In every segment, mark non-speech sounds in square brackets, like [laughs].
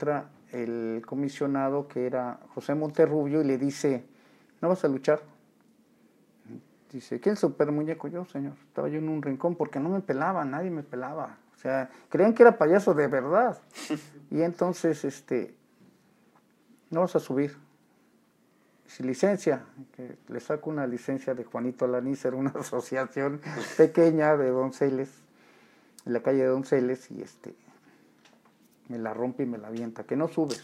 entra el comisionado que era José Monterrubio y le dice, ¿no vas a luchar? Dice, ¿quién es el super muñeco? Yo, señor. Estaba yo en un rincón porque no me pelaba, nadie me pelaba. O sea, creían que era payaso de verdad. [laughs] Y entonces, este, no vas a subir. Si licencia, que le saco una licencia de Juanito Alanízer, una [laughs] asociación pequeña de donceles, en la calle de Donceles, y este, me la rompe y me la avienta, que no subes.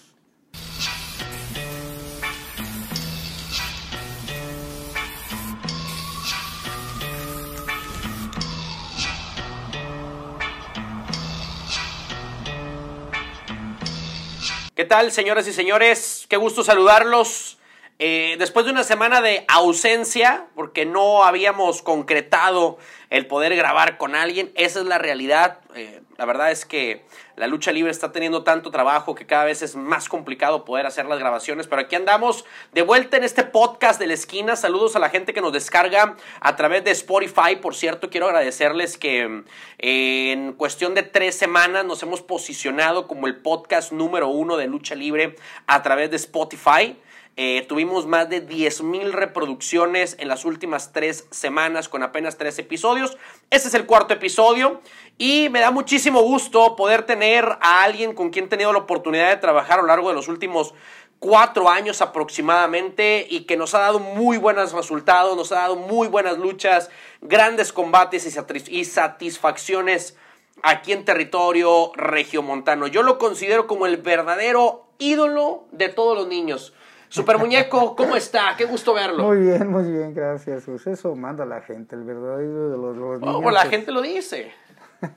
¿Qué tal, señoras y señores? Qué gusto saludarlos. Eh, después de una semana de ausencia, porque no habíamos concretado el poder grabar con alguien, esa es la realidad. Eh, la verdad es que la lucha libre está teniendo tanto trabajo que cada vez es más complicado poder hacer las grabaciones, pero aquí andamos de vuelta en este podcast de la esquina. Saludos a la gente que nos descarga a través de Spotify. Por cierto, quiero agradecerles que eh, en cuestión de tres semanas nos hemos posicionado como el podcast número uno de lucha libre a través de Spotify. Eh, tuvimos más de 10.000 reproducciones en las últimas tres semanas con apenas tres episodios. Este es el cuarto episodio y me da muchísimo gusto poder tener a alguien con quien he tenido la oportunidad de trabajar a lo largo de los últimos cuatro años aproximadamente y que nos ha dado muy buenos resultados, nos ha dado muy buenas luchas, grandes combates y satisfacciones aquí en territorio regiomontano. Yo lo considero como el verdadero ídolo de todos los niños. Super Muñeco, ¿cómo está? Qué gusto verlo. Muy bien, muy bien, gracias. Pues eso manda la gente, el verdadero de los, los niños. Oh, la gente lo dice. [laughs]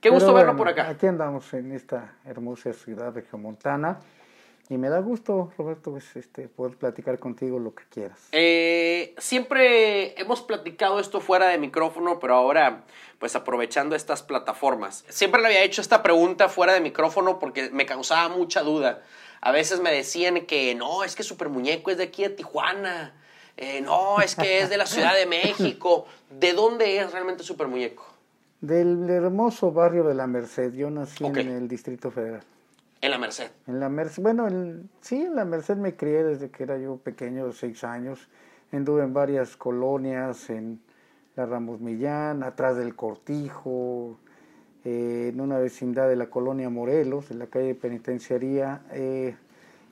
Qué gusto verlo por acá. Aquí andamos en esta hermosa ciudad de Geomontana. Y me da gusto, Roberto, pues, este, poder platicar contigo lo que quieras. Eh, siempre hemos platicado esto fuera de micrófono, pero ahora, pues aprovechando estas plataformas. Siempre le había hecho esta pregunta fuera de micrófono porque me causaba mucha duda. A veces me decían que no, es que Super Muñeco es de aquí de Tijuana. Eh, no, es que es de la Ciudad de México. ¿De dónde es realmente Super Muñeco? Del hermoso barrio de La Merced. Yo nací en el Distrito Federal. En La Merced. En La Merced. Bueno, sí, en La Merced me crié desde que era yo pequeño, de seis años. Anduve en varias colonias, en la Ramos Millán, atrás del Cortijo, eh, en una vecindad de la colonia Morelos, en la calle Penitenciaría, eh,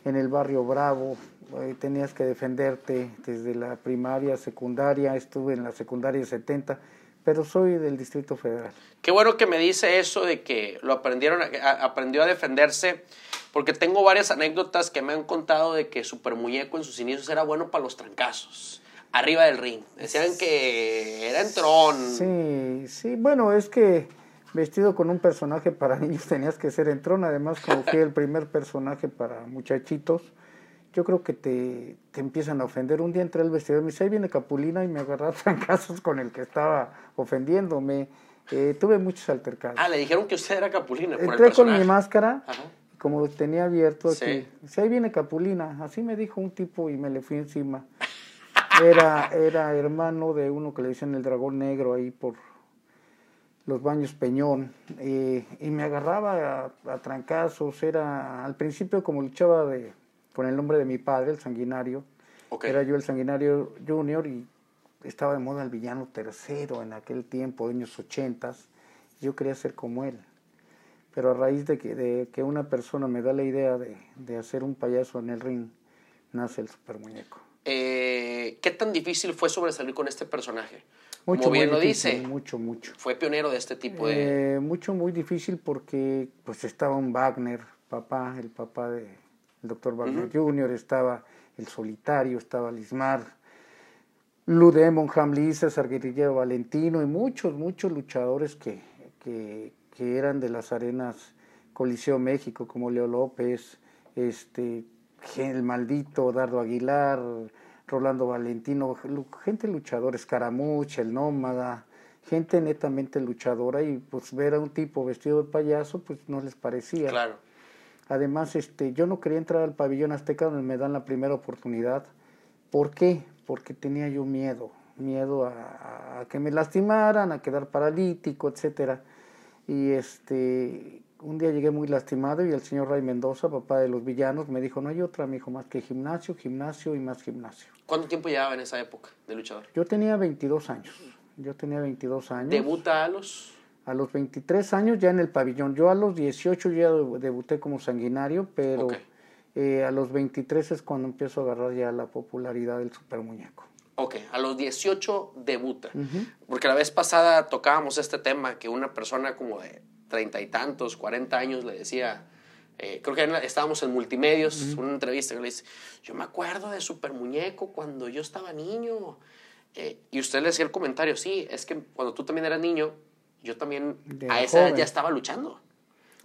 en el barrio Bravo. Eh, tenías que defenderte desde la primaria, secundaria, estuve en la secundaria 70, pero soy del Distrito Federal. Qué bueno que me dice eso de que lo aprendieron, aprendió a defenderse, porque tengo varias anécdotas que me han contado de que Super Muñeco en sus inicios era bueno para los trancazos arriba del ring. Decían que era entrón. Sí, sí, bueno, es que vestido con un personaje para [laughs] niños tenías que ser entrón, además como fui el primer personaje para muchachitos, yo creo que te, te empiezan a ofender. Un día entré al vestidor y me dice, ahí viene Capulina y me agarró [laughs] trancazos con el que estaba ofendiéndome. Eh, tuve muchos altercados. Ah, le dijeron que usted era Capulina. Por Entré con mi máscara, como lo tenía abierto, sí. dice, ahí viene Capulina. Así me dijo un tipo y me le fui encima. Era, era hermano de uno que le dicen el dragón negro ahí por, los baños Peñón, eh, y me agarraba a, trancazos, era al principio como luchaba de, con el nombre de mi padre, el sanguinario, era yo el sanguinario junior y estaba de moda el villano tercero en aquel tiempo, años ochentas, yo quería ser como él, pero a raíz de que, de que una persona me da la idea de, de hacer un payaso en el ring, nace el super muñeco. Eh, ¿Qué tan difícil fue sobresalir con este personaje? Mucho, bien lo dice. Mucho, mucho. Fue pionero de este tipo de... Eh, mucho, muy difícil porque pues estaba un Wagner, papá, el papá del doctor Wagner Jr., estaba el solitario, estaba Lismar, Ludemon, Hamlis, César Guerrillero Valentino y muchos, muchos luchadores que, que, que eran de las arenas Coliseo México, como Leo López, este, el maldito Dardo Aguilar, Rolando Valentino, gente luchadora, Escaramucha, el Nómada, gente netamente luchadora y pues ver a un tipo vestido de payaso pues no les parecía. Claro. Además, este, yo no quería entrar al pabellón azteca donde me dan la primera oportunidad. ¿Por qué? Porque tenía yo miedo, miedo a, a que me lastimaran, a quedar paralítico, etcétera. Y este, un día llegué muy lastimado y el señor Ray Mendoza, papá de los villanos, me dijo, no hay otra, mi hijo, más que gimnasio, gimnasio y más gimnasio. ¿Cuánto tiempo llevaba en esa época de luchador? Yo tenía 22 años. Yo tenía 22 años. ¿Debuta a los? A los 23 años ya en el pabellón. Yo a los 18 ya debuté como sanguinario, pero eh, a los 23 es cuando empiezo a agarrar ya la popularidad del super muñeco. Ok, a los 18 debuta. Porque la vez pasada tocábamos este tema que una persona como de treinta y tantos, 40 años le decía, eh, creo que estábamos en multimedios, una entrevista que le dice, yo me acuerdo de Super Muñeco cuando yo estaba niño. Eh, y usted le decía el comentario, sí, es que cuando tú también eras niño, yo también a esa edad ya estaba luchando.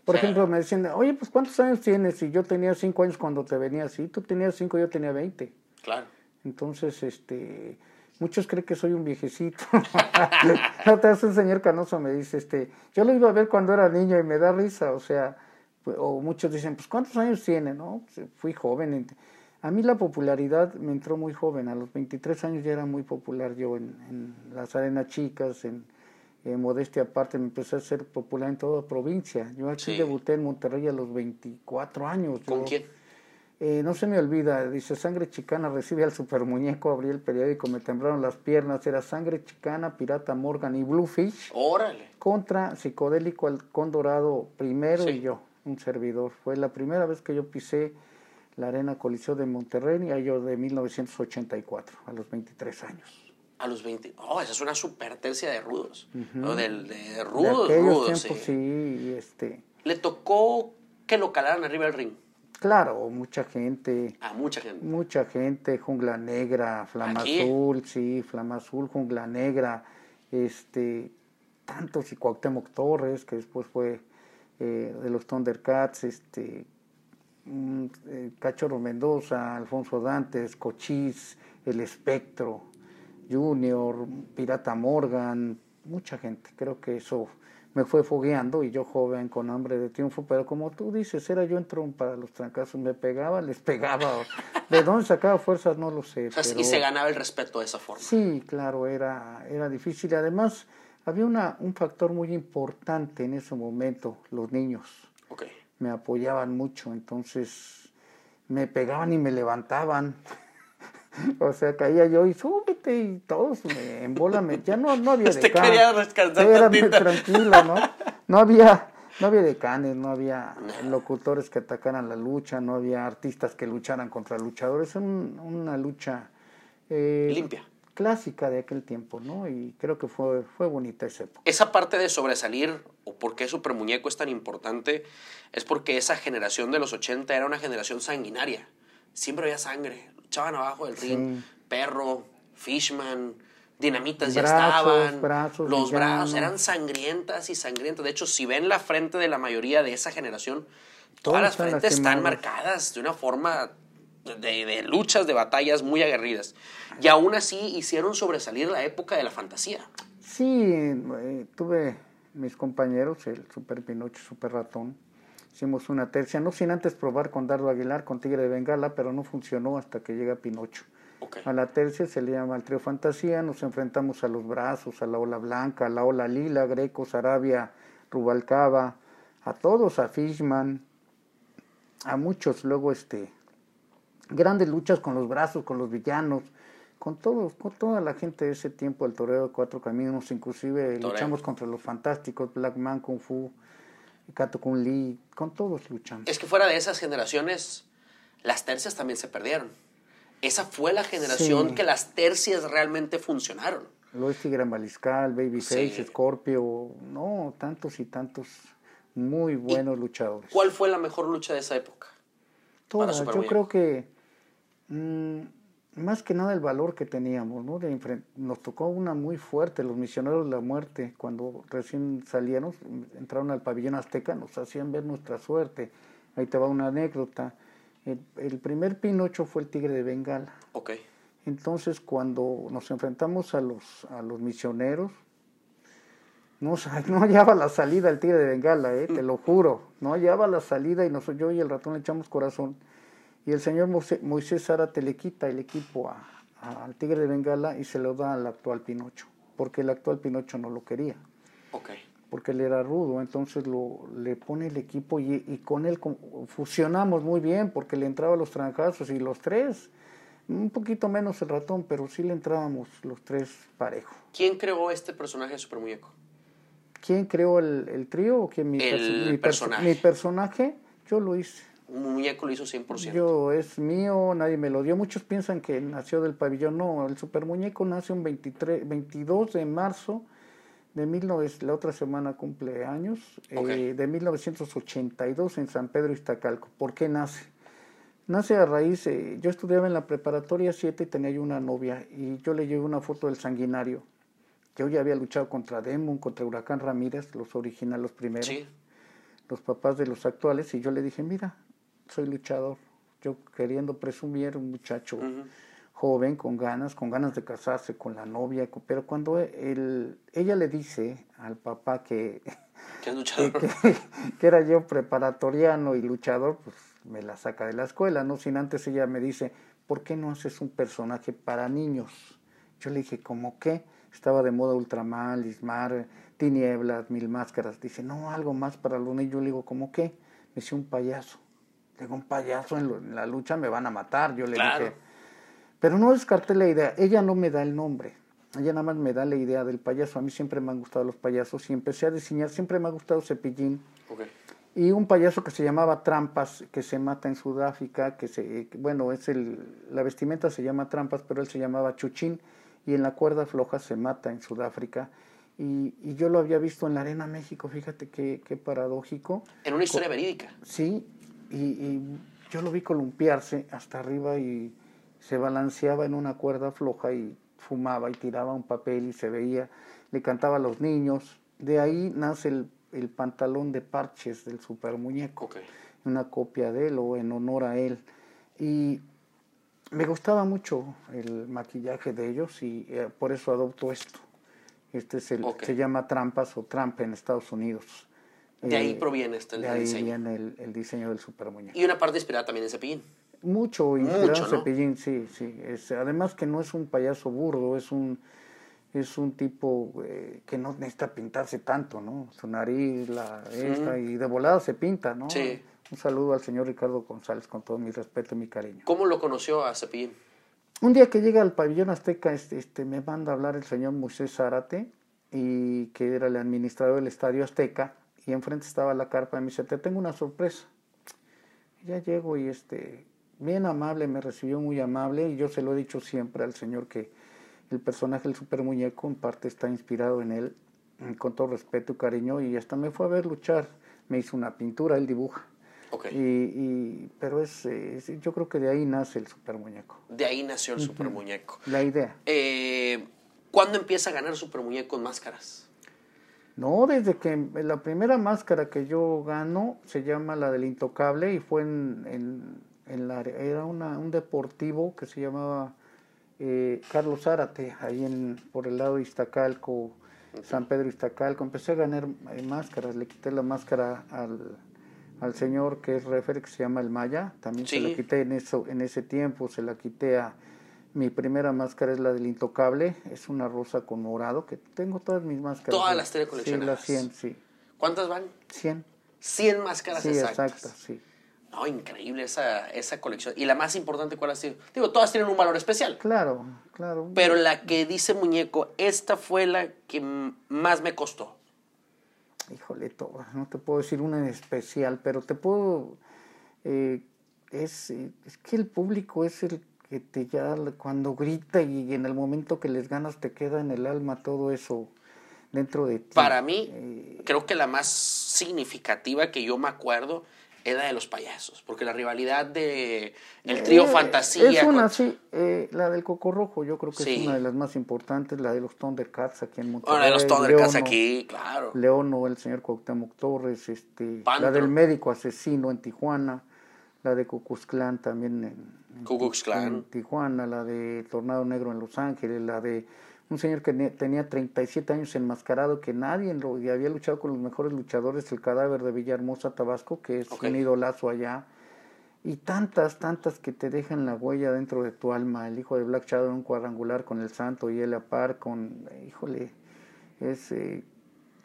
Por ejemplo, me decían, oye, pues ¿cuántos años tienes? Y yo tenía cinco años cuando te venía así, tú tenías cinco, yo tenía veinte. Claro. Entonces, este, muchos creen que soy un viejecito. [laughs] Otra vez un señor Canoso me dice, este, yo lo iba a ver cuando era niño y me da risa, o sea, pues, o muchos dicen, pues ¿cuántos años tiene? No, pues, fui joven. A mí la popularidad me entró muy joven, a los 23 años ya era muy popular yo en las arenas chicas, en modestia aparte, me empecé a ser popular en toda provincia. Yo aquí debuté en Monterrey a los 24 años. ¿Con quién? Eh, no se me olvida, dice Sangre Chicana recibe al super muñeco, abrí el periódico, me temblaron las piernas, era Sangre Chicana, Pirata Morgan y Bluefish. Órale. Contra Psicodélico Halcón Dorado primero y yo, un servidor. Fue la primera vez que yo pisé la Arena Coliseo de Monterrey, y yo de 1984, a los 23 años a los 20. Oh, esa es una super tercia de rudos. de, rudos, rudos. sí. sí, este. Le tocó que lo calaran arriba del ring. Claro, mucha gente. A mucha gente. Mucha gente, Jungla Negra, Flama Azul, sí, Flama Azul, Jungla Negra, este, tantos y Cuauhtémoc Torres, que después fue eh, de los Thundercats, este, mm, eh, Cachorro Mendoza, Alfonso Dantes, Cochís, El Espectro, Junior, Pirata Morgan, mucha gente. Creo que eso me fue fogueando y yo joven con hambre de triunfo, pero como tú dices, era yo en para los trancazos, me pegaba, les pegaba. [laughs] ¿De dónde sacaba fuerzas? No lo sé. Y se ganaba el respeto de esa forma. Sí, claro, era, era difícil. Además, había una, un factor muy importante en ese momento, los niños. Okay. Me apoyaban mucho, entonces me pegaban y me levantaban. [laughs] o sea, caía yo y súbete y todos me embólame. Ya no, no había [laughs] quería descansar Era tranquilo, ¿no? No había, no había decanes, no había locutores que atacaran la lucha, no había artistas que lucharan contra luchadores. Es una lucha... Eh, Limpia. Clásica de aquel tiempo, ¿no? Y creo que fue, fue bonita esa época. Esa parte de sobresalir, o por qué Super Muñeco es tan importante, es porque esa generación de los 80 era una generación sanguinaria. Siempre había sangre, echaban abajo del ring, perro, fishman, dinamitas ya estaban, los brazos eran sangrientas y sangrientas. De hecho, si ven la frente de la mayoría de esa generación, todas las frentes están marcadas de una forma de, luchas, de batallas muy aguerridas. Y aún así hicieron sobresalir la época de la fantasía. Sí, eh, tuve mis compañeros, el Super Pinocho, Super Ratón, Hicimos una tercia, no sin antes probar con Dardo Aguilar, con Tigre de Bengala, pero no funcionó hasta que llega Pinocho. A la tercia se le llama el trío Fantasía, nos enfrentamos a los brazos, a la ola blanca, a la ola lila, Greco, Sarabia, Rubalcaba, a todos, a Fishman, a muchos, luego este, grandes luchas con los brazos, con los villanos, con todos, con toda la gente de ese tiempo, el toreo de cuatro caminos, inclusive luchamos contra los fantásticos, Black Man, Kung Fu, Kato Kun Lee, con todos luchamos. Es que fuera de esas generaciones, las tercias también se perdieron. Esa fue la generación que las tercias realmente funcionaron. Lois Tigre Mariscal, Babyface, Scorpio, no, tantos y tantos muy buenos luchadores. ¿Cuál fue la mejor lucha de esa época? Todas, yo creo que mm, más que nada el valor que teníamos, ¿no? nos tocó una muy fuerte, los misioneros de la muerte, cuando recién salieron, entraron al pabellón azteca, nos hacían ver nuestra suerte. Ahí te va una anécdota. El, primer Pinocho fue el tigre de Bengala. Ok. Entonces, cuando nos enfrentamos a los, a los misioneros, no, [laughs] no hallaba la salida el tigre de Bengala, eh, te lo juro. No hallaba la salida y nos, yo y el ratón le echamos corazón. Y el señor Moisés Zárate le quita el equipo al Tigre de Bengala y se lo da al actual Pinocho, porque el actual Pinocho no lo quería. Okay. porque él era rudo, entonces lo, le pone el equipo y, y con él fusionamos muy bien porque le entraba los tranjazos y los tres, un poquito menos el ratón, pero sí le entrábamos los tres parejo. ¿Quién creó este personaje de Super Muñeco? ¿Quién creó el, el trío o quién mi, el personaje? mi personaje? Yo lo hice. Un muñeco lo hizo 100%. Yo, es mío, nadie me lo dio. Muchos piensan que nació del pabellón. No, el super muñeco nace un 23, 22 de marzo de 19, la otra semana cumple años, eh, de 1982 en San Pedro Iztacalco. ¿Por qué nace? Nace a raíz, eh, yo estudiaba en la preparatoria 7 y tenía yo una novia y yo le llevé una foto del sanguinario. Yo ya había luchado contra Demon, contra Huracán Ramírez, los originales, los primeros, los papás de los actuales, y yo le dije, mira, soy luchador. Yo queriendo presumir, un muchacho joven, con ganas, con ganas de casarse con la novia, pero cuando él, ella le dice al papá que, [laughs] [laughs] que, era yo preparatoriano y luchador, pues me la saca de la escuela, ¿no? Sin antes ella me dice, ¿por qué no haces un personaje para niños? Yo le dije, ¿cómo qué? Estaba de moda Ultraman, Lismar, Tinieblas, Mil Máscaras. Dice, no, algo más para los niños. Yo le digo, ¿cómo qué? Me dice un payaso. Tengo un payaso en, la lucha, me van a matar. Yo le dije. Pero no descarté la idea. Ella no me da el nombre. Ella nada más me da la idea del payaso. A mí siempre me han gustado los payasos y empecé a diseñar. Siempre me ha gustado Cepillín. Y un payaso que se llamaba Trampas, que se mata en Sudáfrica, que se, bueno, es el, la vestimenta se llama Trampas, pero él se llamaba Chuchín, y en la cuerda floja se mata en Sudáfrica. Y, y yo lo había visto en la Arena México, fíjate qué, qué paradójico. En una historia verídica. Sí, y, yo lo vi columpiarse hasta arriba y se balanceaba en una cuerda floja y fumaba y tiraba un papel y se veía, le cantaba a los niños. De ahí nace el, el pantalón de parches del super muñeco, una copia de él o en honor a él. Y me gustaba mucho el maquillaje de ellos y eh, por eso adopto esto. Este es el, se llama Trampas o Trampa en Estados Unidos. De ahí eh, proviene este el, de ahí viene el, diseño del super muñeco. Y una parte inspirada también en Cepillín. Mucho inspirado en Cepillín, sí, sí. Es, además que no es un payaso burdo, es un es un tipo eh, que no necesita pintarse tanto, ¿no? Su nariz, la esta, y de volada se pinta, ¿no? Sí. Un saludo al señor Ricardo González con todo mi respeto y mi cariño. ¿Cómo lo conoció a Cepillín? Un día que llega al pabellón azteca, este, este, me manda a hablar el señor Moisés Zárate, y que era el administrador del Estadio Azteca, y enfrente estaba la carpa y me dice, te tengo una sorpresa. ya llego y este, bien amable, me recibió muy amable y yo se lo he dicho siempre al señor que el personaje del super muñeco en parte está inspirado en él, con todo respeto y cariño, y hasta me fue a ver luchar, me hizo una pintura, él dibuja. Okay. Y, pero es, yo creo que de ahí nace el super muñeco. De ahí nació el super muñeco. La idea. Eh, ¿Cuándo empieza a ganar super muñeco en máscaras? No, desde que la primera máscara que yo gano se llama la del Intocable y fue en, en, la era una, un deportivo que se llamaba eh, Carlos Zárate, ahí en, por el lado de Iztacalco, San Pedro Iztacalco. Empecé a ganar eh, máscaras, le quité la máscara al, al señor que es refer que se llama El Maya, también se la quité en, eso, en ese tiempo, se la quité a mi primera máscara es la del Intocable, es una rosa con morado, que tengo todas mis máscaras. Todas las tiene coleccionadas. Sí, las 100, sí. ¿Cuántas van? 100. 100 máscaras sí, exactas. sí. No, increíble esa, esa colección. Y la más importante, ¿cuál ha sido? Digo, todas tienen un valor especial. Claro, claro. Pero la que dice muñeco, esta fue la que más me costó. Híjole, no te puedo decir una en especial, pero te puedo... Eh, es, es que el público es el que te ya cuando grita y en el momento que les ganas te queda en el alma todo eso dentro de ti. Para mí, eh, creo que la más significativa que yo me acuerdo es la de los payasos, porque la rivalidad de el trío eh, Fantasía. Es una, sí, eh, la del Coco Rojo, yo creo que es una de las más importantes, la de los Thundercats aquí en Monterrey. la de los Thundercats aquí, claro. Leono, el señor Cuauhtémoc Torres, este, la del médico asesino en Tijuana, la de Cucuzclán también en, en Tijuana, la de Tornado Negro en Los Ángeles, la de un señor que tenía 37 años enmascarado, que nadie lo, y había luchado con los mejores luchadores, el cadáver de Villahermosa, Tabasco, que es un idolazo allá. Y tantas, tantas que te dejan la huella dentro de tu alma. El hijo de Black Shadow, un cuadrangular con el santo y él a par con, híjole, es, eh,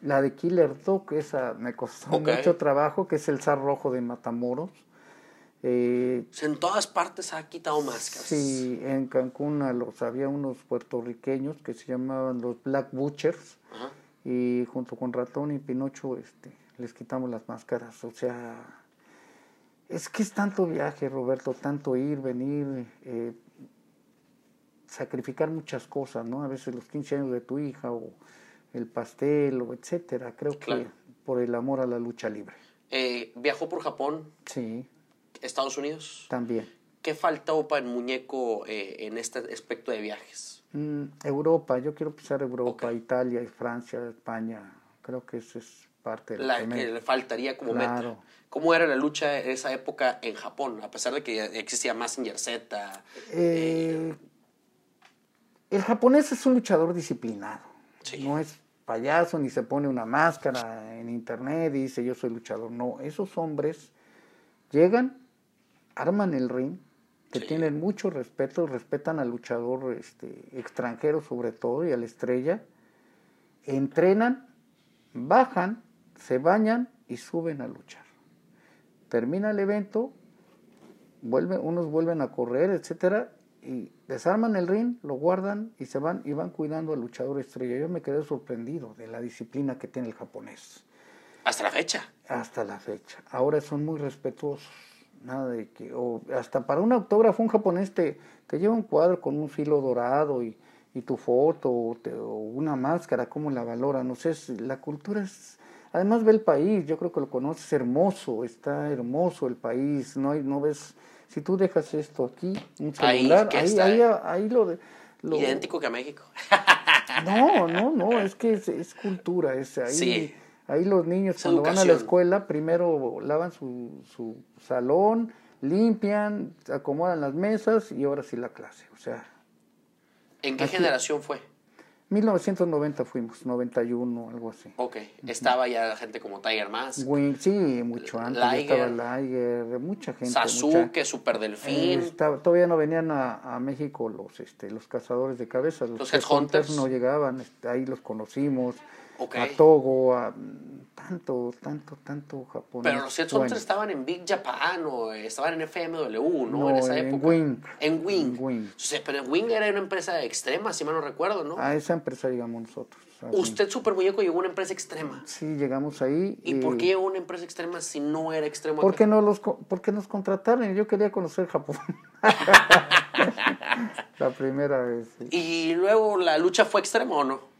La de Killer Dog, esa me costó mucho trabajo, que es el zar rojo de Matamoros. Eh, en todas partes ha quitado máscaras. Sí, en Cancún los, había unos puertorriqueños que se llamaban los Black Butchers y junto con Ratón y Pinocho este, les quitamos las máscaras. O sea, es que es tanto viaje, Roberto, tanto ir, venir, eh, sacrificar muchas cosas, ¿no? A veces los 15 años de tu hija o el pastel o etcétera. Creo que por el amor a la lucha libre. Eh, ¿Viajó por Japón? Sí. ¿Estados Unidos? También. ¿Qué faltó para el muñeco eh, en este aspecto de viajes? Mm, Europa, yo quiero pisar Europa, Italia, Francia, España. Creo que eso es parte de la que le faltaría como meta. ¿Cómo era la lucha en esa época en Japón? A pesar de que existía más Z. Eh, el japonés es un luchador disciplinado. No es payaso ni se pone una máscara en internet y dice yo soy luchador. No, esos hombres llegan, arman el ring, que tienen mucho respeto, respetan al luchador este, extranjero sobre todo y a la estrella, entrenan, bajan, se bañan y suben a luchar. Termina el evento, vuelven, unos vuelven a correr, etcétera, y desarman el ring, lo guardan y se van y van cuidando al luchador estrella. Yo me quedé sorprendido de la disciplina que tiene el japonés. Hasta la fecha. Hasta la fecha. Ahora son muy respetuosos. Nada de que, o hasta para un autógrafo, un japonés te, lleva un cuadro con un filo dorado y, tu foto o, una máscara, ¿cómo la valora? No sé, la cultura es, además ve el país, yo creo que lo conoces, hermoso, está hermoso el país, no hay, no ves si tú dejas esto aquí, un celular, ahí, ahí, ahí, lo, de, Idéntico que a México. no, no, no, es que es, cultura, es ahí. Ahí los niños cuando van a la escuela primero lavan su, su salón, limpian, acomodan las mesas y ahora sí la clase. O sea. ¿En qué generación fue? 1990 fuimos, 91, algo así. Ok, estaba ya la gente como Tiger Mask. sí, mucho antes. Estaba Liger, mucha gente. Sasuke, Super Delfín. Eh, todavía no venían a, México los este, los cazadores de cabezas. Los, los Headhunters no llegaban, este, ahí los conocimos. A Togo, a tanto, tanto, tanto Japón. Pero los Headhunters estaban en Big Japan o estaban en FMW, ¿no? en esa época. Wing. En Wing. Wing. pero Wing era una empresa extrema, si mal no recuerdo, ¿no? A esa empresa llegamos nosotros. Usted, Super Muñeco, llegó a una empresa extrema. Sí, llegamos ahí. ¿Y, por qué llegó a una empresa extrema si no era extrema? Porque, no los, porque nos contrataron. Yo quería conocer Japón. [laughs] [laughs] la primera vez. ¿Y luego la lucha fue extrema o no?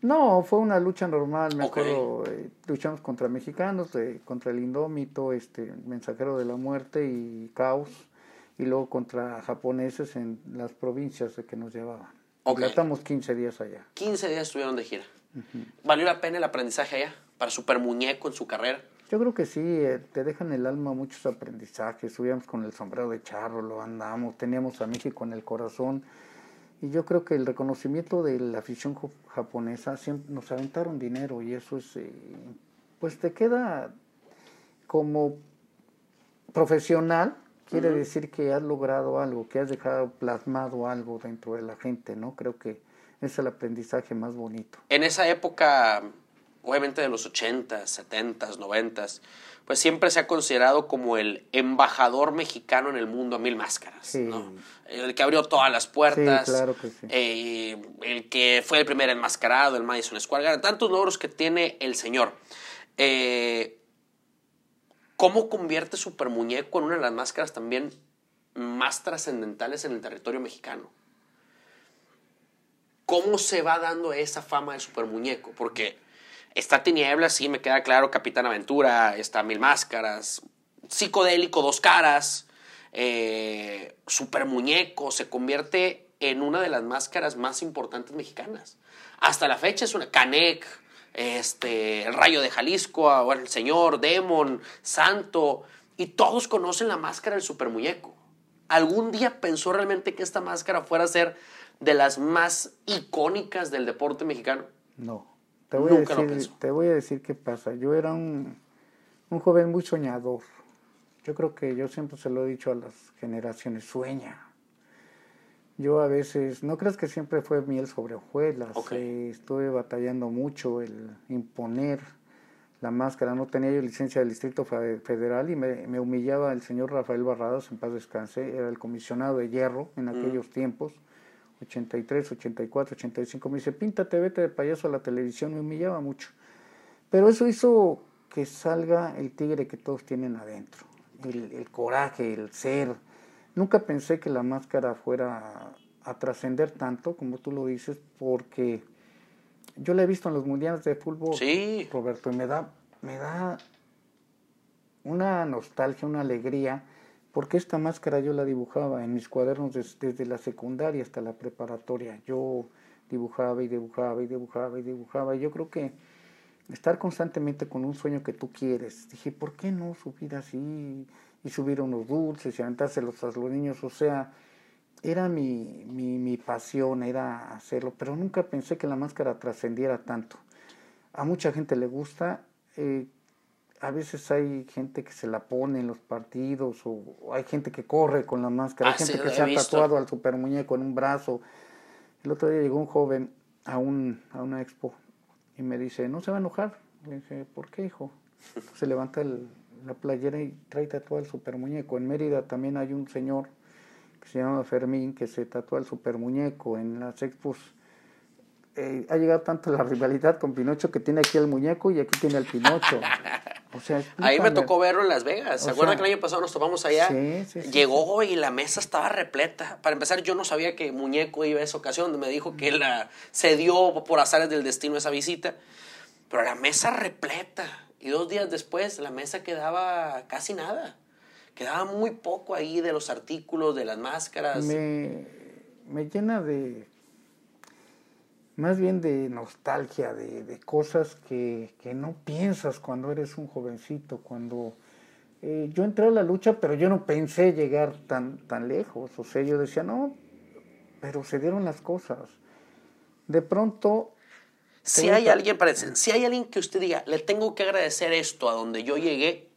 No, fue una lucha normal, me acuerdo, eh, luchamos contra mexicanos, contra el Indómito, este, Mensajero de la Muerte y Caos, y luego contra japoneses en las provincias de que nos llevaban. Okay. Estamos 15 días allá. 15 días estuvieron de gira. ¿Valió la pena el aprendizaje allá para Super Muñeco en su carrera? Yo creo que sí, eh, te dejan el alma muchos aprendizajes. Subíamos con el sombrero de charro, lo andamos, teníamos a México en el corazón y yo creo que el reconocimiento de la afición japonesa, siempre nos aventaron dinero y eso es, eh, pues te queda como profesional, quiere decir que has logrado algo, que has dejado plasmado algo dentro de la gente, ¿no? Creo que es el aprendizaje más bonito. En esa época, obviamente de los 80s, 70s, 90s, pues siempre se ha considerado como el embajador mexicano en el mundo a mil máscaras, ¿no? El que abrió todas las puertas, claro que eh, el que fue el primer enmascarado, el Madison Square Garden, tantos logros que tiene el señor. Eh, ¿Cómo convierte Super Muñeco en una de las máscaras también más trascendentales en el territorio mexicano? ¿Cómo se va dando esa fama de Super Muñeco? Porque Está Tinieblas, sí, me queda claro, Capitán Aventura, está Mil Máscaras, Psicodélico, Dos Caras, eh, Super Muñeco, se convierte en una de las máscaras más importantes mexicanas. Hasta la fecha es una Canek, este, el Rayo de Jalisco, el Señor, Demon, Santo, y todos conocen la máscara del Super Muñeco. ¿Algún día pensó realmente que esta máscara fuera a ser de las más icónicas del deporte mexicano? No. Te voy, a decir, te voy a decir qué pasa. Yo era un, un joven muy soñador. Yo creo que yo siempre se lo he dicho a las generaciones, sueña. Yo a veces, no crees que siempre fue miel sobre hojuelas, eh, estuve batallando mucho el imponer la máscara, no tenía yo licencia del Distrito Federal y me, humillaba el señor Rafael Barrados, en paz descanse, era el comisionado de hierro en aquellos tiempos, 83, 84, 85, me dice, píntate, vete de payaso a la televisión, me humillaba mucho. Pero eso hizo que salga el tigre que todos tienen adentro, el, el coraje, el ser. Nunca pensé que la máscara fuera a trascender tanto, como tú lo dices, porque yo la he visto en los mundiales de fútbol, sí. Roberto, y me da, me da una nostalgia, una alegría, porque esta máscara yo la dibujaba en mis cuadernos desde la secundaria hasta la preparatoria. Yo dibujaba y dibujaba y dibujaba y dibujaba. Y yo creo que estar constantemente con un sueño que tú quieres, dije, ¿por qué no subir así y subir unos dulces y aventárselos a los niños? O sea, era mi, mi, mi, pasión, era hacerlo, pero nunca pensé que la máscara trascendiera tanto. A mucha gente le gusta, eh, a veces hay gente que se la pone en los partidos, o, hay gente que corre con la máscara, hay ah, gente que se ha tatuado al super muñeco en un brazo. El otro día llegó un joven a, un, a una expo y me dice, no se va a enojar. Le dije, ¿por qué, hijo? Se levanta la playera y trae tatuado al super muñeco. En Mérida también hay un señor se llama Fermín, que se tatúa el super muñeco en las expos. Eh, ha llegado tanto la rivalidad con Pinocho que tiene aquí el muñeco y aquí tiene el Pinocho. O sea, Ahí me tocó verlo en Las Vegas. ¿Se acuerdan que el año pasado nos tomamos allá? Sí, sí, Llegó y la mesa estaba repleta. Para empezar, yo no sabía que Muñeco iba a esa ocasión. Me dijo que él se dio por azares del destino esa visita. Pero la mesa repleta. Y dos días después, la mesa quedaba casi nada. Quedaba muy poco ahí de los artículos, de las máscaras. Me, me llena de, más bien de nostalgia, de, de cosas que, que, no piensas cuando eres un jovencito, cuando eh, yo entré a la lucha, pero yo no pensé llegar tan, tan lejos, o sea, yo decía, no, pero se dieron las cosas. De pronto... Si hay alguien, parece, si hay alguien que usted diga, le tengo que agradecer esto a donde yo llegué,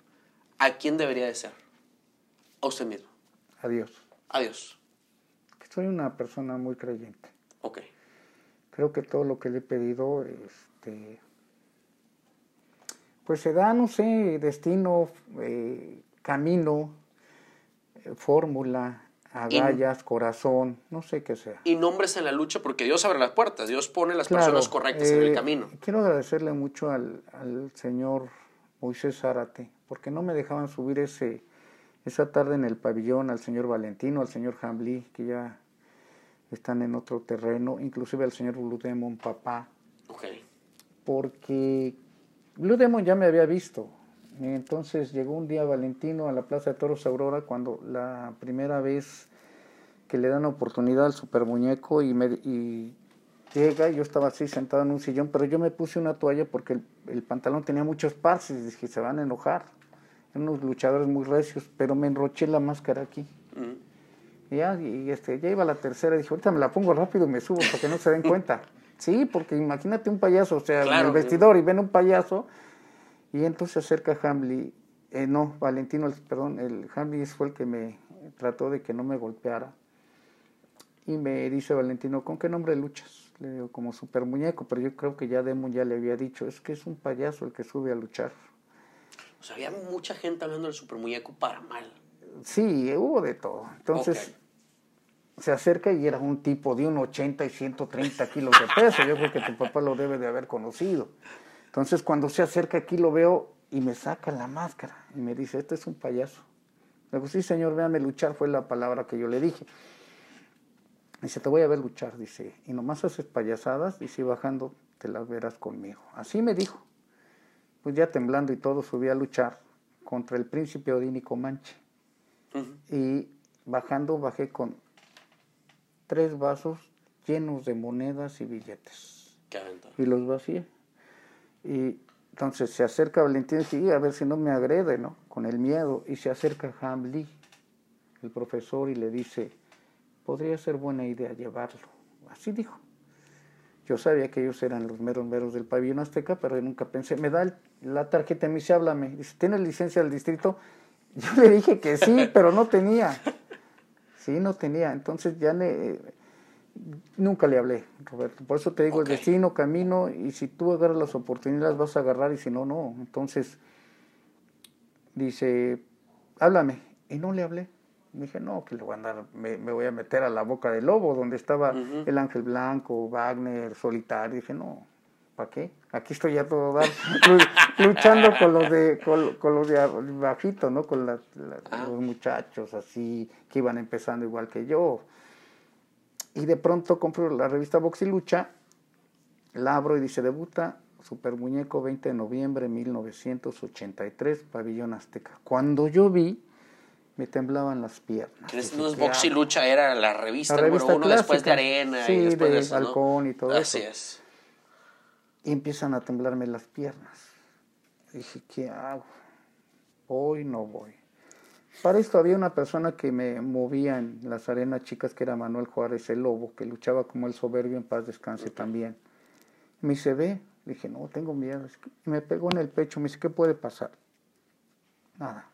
¿a quién debería de ser? a usted mismo? Adiós. Adiós. Soy una persona muy creyente. Ok. Creo que todo lo que le he pedido, este, pues se da, no sé, destino, eh, camino, eh, fórmula, agallas, corazón, no sé qué sea. Y nombres en la lucha porque Dios abre las puertas, Dios pone las personas correctas en el eh, camino. Quiero agradecerle mucho al, al señor Moisés Zárate, porque no me dejaban subir ese esa tarde en el pabellón al señor Valentino, al señor Hambly, que ya están en otro terreno, inclusive al señor Blue Demon, papá. Okay. Porque Blue Demon ya me había visto. Entonces llegó un día Valentino a la Plaza de Toros Aurora cuando la primera vez que le dan oportunidad al super muñeco y, me, y llega, yo estaba así sentado en un sillón, pero yo me puse una toalla porque el, el pantalón tenía muchos parches y dije, se van a enojar unos luchadores muy recios, pero me enroché la máscara aquí. Y ya, y este, ya iba la tercera, dije, ahorita me la pongo rápido y me subo para que no se den cuenta. [laughs] sí, porque imagínate un payaso, o sea, en el vestidor y ven un payaso, y entonces se acerca Hamley, eh, no, Valentino, perdón, el Hamley fue el que me trató de que no me golpeara. Y me dice Valentino, ¿con qué nombre luchas? Le digo, como super muñeco, pero yo creo que ya Demon ya le había dicho, es que es un payaso el que sube a luchar. O sea, había mucha gente hablando del super muñeco para mal. Sí, hubo de todo. Entonces se acerca y era un tipo de un 80 y 130 kilos de peso. Yo creo que tu papá lo debe de haber conocido. Entonces cuando se acerca aquí lo veo y me saca la máscara y me dice, este es un payaso. Le digo, sí señor, véame luchar, fue la palabra que yo le dije. Dice, te voy a ver luchar, dice, y nomás haces payasadas y si bajando te las verás conmigo. Así me dijo pues ya temblando y todo, subí a luchar contra el príncipe Odínico Manche. Y bajando, bajé con tres vasos llenos de monedas y billetes. y los vacié. Y entonces se acerca Valentín y dice, a ver si no me agrede, ¿no? Con el miedo. Y se acerca Hamli, el profesor, y le dice, podría ser buena idea llevarlo. Así dijo. Yo sabía que ellos eran los meros meros del pabellón azteca, pero nunca pensé, me da la tarjeta, me dice, háblame. Dice, ¿tienes licencia del distrito? Yo le dije que sí, pero no tenía. Sí, no tenía. Entonces ya nunca le hablé, Roberto. Por eso te digo, el destino, camino, y si tú agarras las oportunidades vas a agarrar y si no, no. Entonces dice, háblame. Y no le hablé. dije, no, que le voy a andar, me, voy a meter a la boca del lobo, donde estaba el Ángel Blanco, Wagner, Solitario. dije, no, ¿para qué? Aquí estoy ya todo dar, [laughs] luchando con los de, con, los de bajito, ¿no? Con ah. los muchachos así, que iban empezando igual que yo. Y de pronto compro la revista Box y Lucha, la abro y dice, debuta Super Muñeco 20 de noviembre de 1983, Pabellón Azteca. Cuando yo vi, me temblaban las piernas. No es Box y Lucha, era la revista, número uno después de Arena y después de, Balcón y todo Así eso. es. Y empiezan a temblarme las piernas. dije, ¿qué hago? ¿Voy no voy? Para esto había una persona que me movía en las arenas chicas, que era Manuel Juárez el Lobo, que luchaba como el soberbio en paz descanse también. Me dice, ve, le dije, no, tengo miedo. Y me pegó en el pecho, me dice, ¿qué puede pasar? Nada.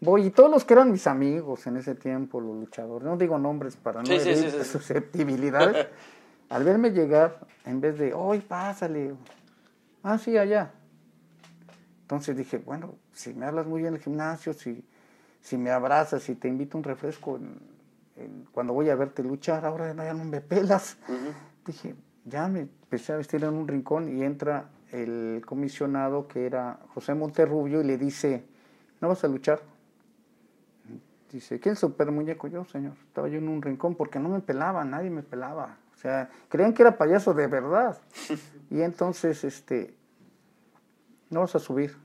Voy, y todos los que eran mis amigos en ese tiempo, los luchadores, no digo nombres para no herir [laughs] susceptibilidades, [laughs] al verme llegar, en vez de, hoy pásale, ah, sí, allá. Entonces dije, bueno, si me hablas muy bien en el gimnasio, si, si me abrazas, si te invito un refresco cuando voy a verte luchar, ahora ya no me pelas. Dije, ya me empecé a vestir en un rincón y entra el comisionado que era José Monterrubio y le dice, ¿no vas a luchar? Dice, ¿quién es el super muñeco? Yo, señor. Estaba yo en un rincón porque no me pelaba, nadie me pelaba. O sea, creían que era payaso de verdad. Y entonces, este, no vas a subir.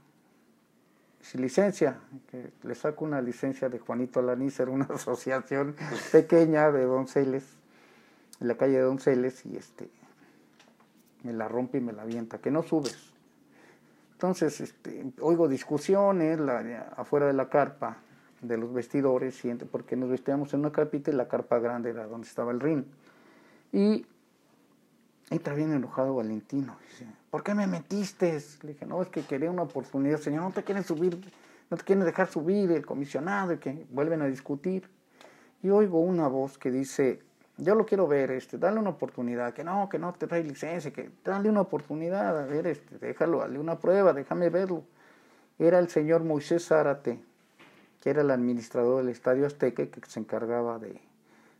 Si licencia, que le saco una licencia de Juanito Alanícer, una [laughs] asociación pequeña de donceles, en la calle de donceles, y este, me la rompe y me la avienta, que no subes. Entonces, este, oigo discusiones afuera de la carpa, de los vestidores, porque nos vestíamos en una carpita y la carpa grande era donde estaba el ring. Y entra bien enojado Valentino. Dice, ¿por qué me metiste? Le dije, no, es que quería una oportunidad. Señor, no te quieren subir, no te quieren dejar subir el comisionado y que vuelven a discutir. Y oigo una voz que dice, yo lo quiero ver, este, dale una oportunidad, que no, que no te trae licencia, que dale una oportunidad, a ver, este, déjalo, dale una prueba, déjame verlo. Era el señor Moisés Zárate, que era el administrador del Estadio Azteca que se encargaba de,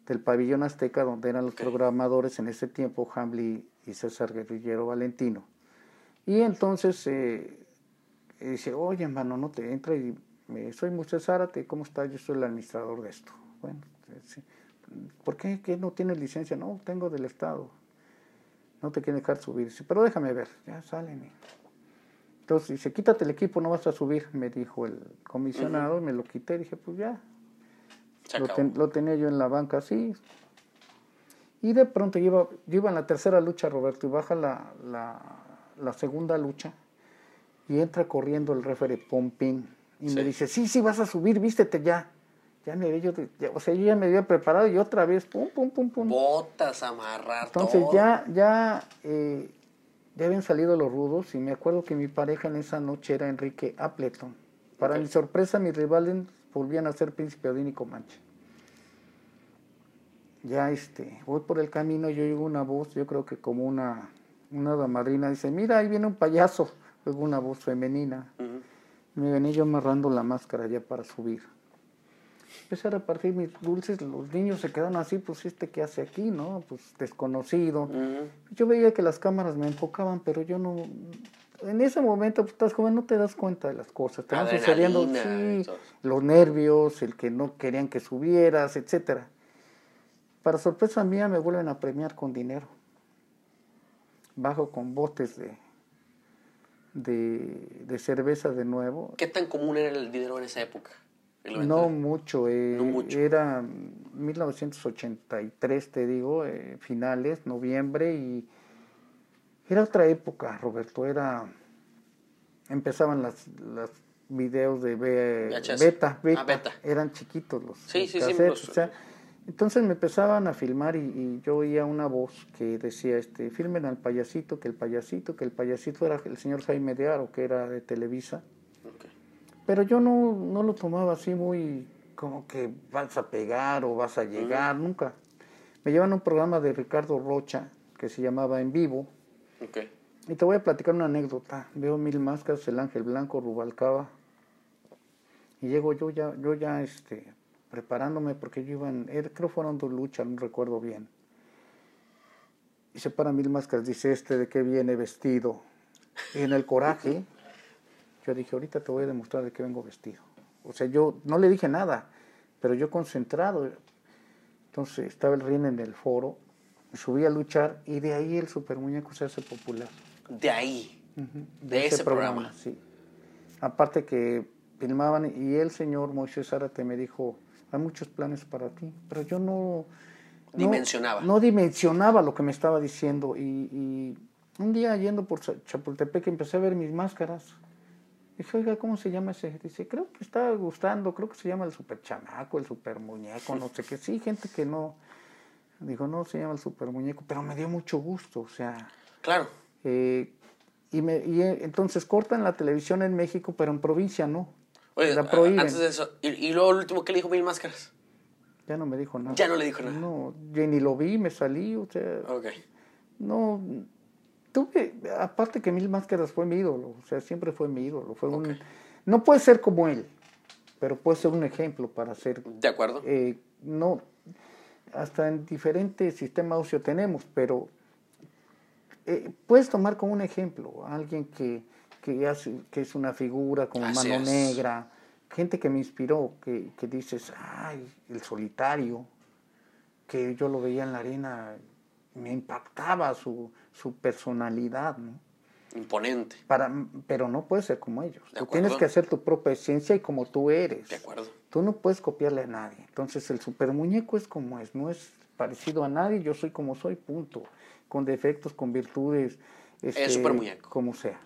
del pabellón azteca, donde eran los programadores en ese tiempo, Hamley y César Guerrillero Valentino. Y entonces eh, dice, oye hermano, no te entra y me, soy Moisés Zárate, ¿cómo estás? Yo soy el administrador de esto. Bueno, ¿por qué, ¿Qué no tienes licencia? No, tengo del Estado. No te quieren dejar subir. Dice, pero déjame ver, ya salen. Entonces dice, quítate el equipo, no vas a subir, me dijo el comisionado, me lo quité, dije, pues ya, lo, tenía yo en la banca así. Y de pronto yo iba, yo iba en la tercera lucha, Roberto, y baja la, la, segunda lucha y entra corriendo el referee Pompín y me dice, sí, sí, vas a subir, vístete ya. Ya me yo, o sea, yo ya me había preparado y otra vez, pum, pum, pum, pum. Botas, amarrar, Entonces ya, ya, eh, ya habían salido los rudos y me acuerdo que mi pareja en esa noche era Enrique Appleton. Para mi sorpresa, mi rival volvían a ser Príncipe Odín y Comanche. Ya este, voy por el camino y oigo una voz, yo creo que como una, una damadrina, dice, mira, ahí viene un payaso. Oigo una voz femenina. Me venía yo amarrando la máscara ya para subir. Empecé a repartir mis dulces, los niños se quedaron así, pues este que hace aquí, ¿no? Pues desconocido. Yo veía que las cámaras me enfocaban, pero yo no, en ese momento, pues estás joven, no te das cuenta de las cosas. Te van sucediendo los nervios, el que no querían que subieras, etcétera. Para sorpresa mía, me vuelven a premiar con dinero. Bajo con botes de, de, cerveza de nuevo. ¿Qué tan común era el dinero en esa época? No mucho, eh, no mucho, era 1983, te digo, eh, finales, noviembre, y era otra época, Roberto, era... Empezaban las, las videos de beta, ah, beta, eran chiquitos los, sí, sí, entonces me empezaban a filmar y, yo oía una voz que decía, este, filmen al payasito, que el payasito, que el payasito era el señor Jaime de Aro, que era de Televisa. Pero yo no, no lo tomaba así muy como que vas a pegar o vas a llegar, nunca. Me llevan a un programa de Ricardo Rocha que se llamaba En Vivo. Y te voy a platicar una anécdota. Veo Mil Máscaras, El Ángel Blanco, Rubalcaba. Y llego yo ya, yo ya este, preparándome porque yo iba en, creo fueron dos luchas, no recuerdo bien. Y se para Mil Máscaras, dice este de qué viene vestido. Y en el coraje, yo dije, ahorita te voy a demostrar de qué vengo vestido. O sea, yo no le dije nada, pero yo concentrado. Entonces estaba el ring en el foro, subí a luchar y de ahí el super muñeco se hace popular. De ahí, de, ese, programa. Sí. Aparte que filmaban y el señor Moisés Zárate me dijo, hay muchos planes para ti, pero yo no... Dimensionaba. No, dimensionaba lo que me estaba diciendo y, y un día yendo por Chapultepec empecé a ver mis máscaras Dije, oiga, ¿cómo se llama ese? Dice, creo que está gustando, creo que se llama el super chamaco, el super muñeco, no sé qué. Sí, gente que no. Dijo, no, se llama el super muñeco, pero me dio mucho gusto, o sea. Claro. Eh, y, me, y eh, entonces cortan la televisión en México, pero en provincia no. Oye, la prohíben. antes de eso, ¿y, luego el último que le dijo Mil Máscaras? Ya no me dijo nada. Ya no le dijo nada. No, yo ni lo vi, me salí, o sea. Ok. No, tuve, aparte que Mil Máscaras fue mi ídolo, o sea, siempre fue mi ídolo. Fue un, no puede ser como él, pero puede ser un ejemplo para ser. De acuerdo. Eh, no, hasta en diferentes sistemas óseo tenemos, pero eh, puedes tomar como un ejemplo a alguien que, que, hace, que es una figura como Mano Negra, gente que me inspiró, que, que dices, ay, el solitario, que yo lo veía en la arena me impactaba su, su personalidad, ¿no? Imponente. Para, pero no puedes ser como ellos. tú tienes que hacer tu propia esencia y como tú eres. De acuerdo. Tú no puedes copiarle a nadie. Entonces el super muñeco es como es, no es parecido a nadie, yo soy como soy, punto. Con defectos, con virtudes. Este, es super muñeco. Como sea.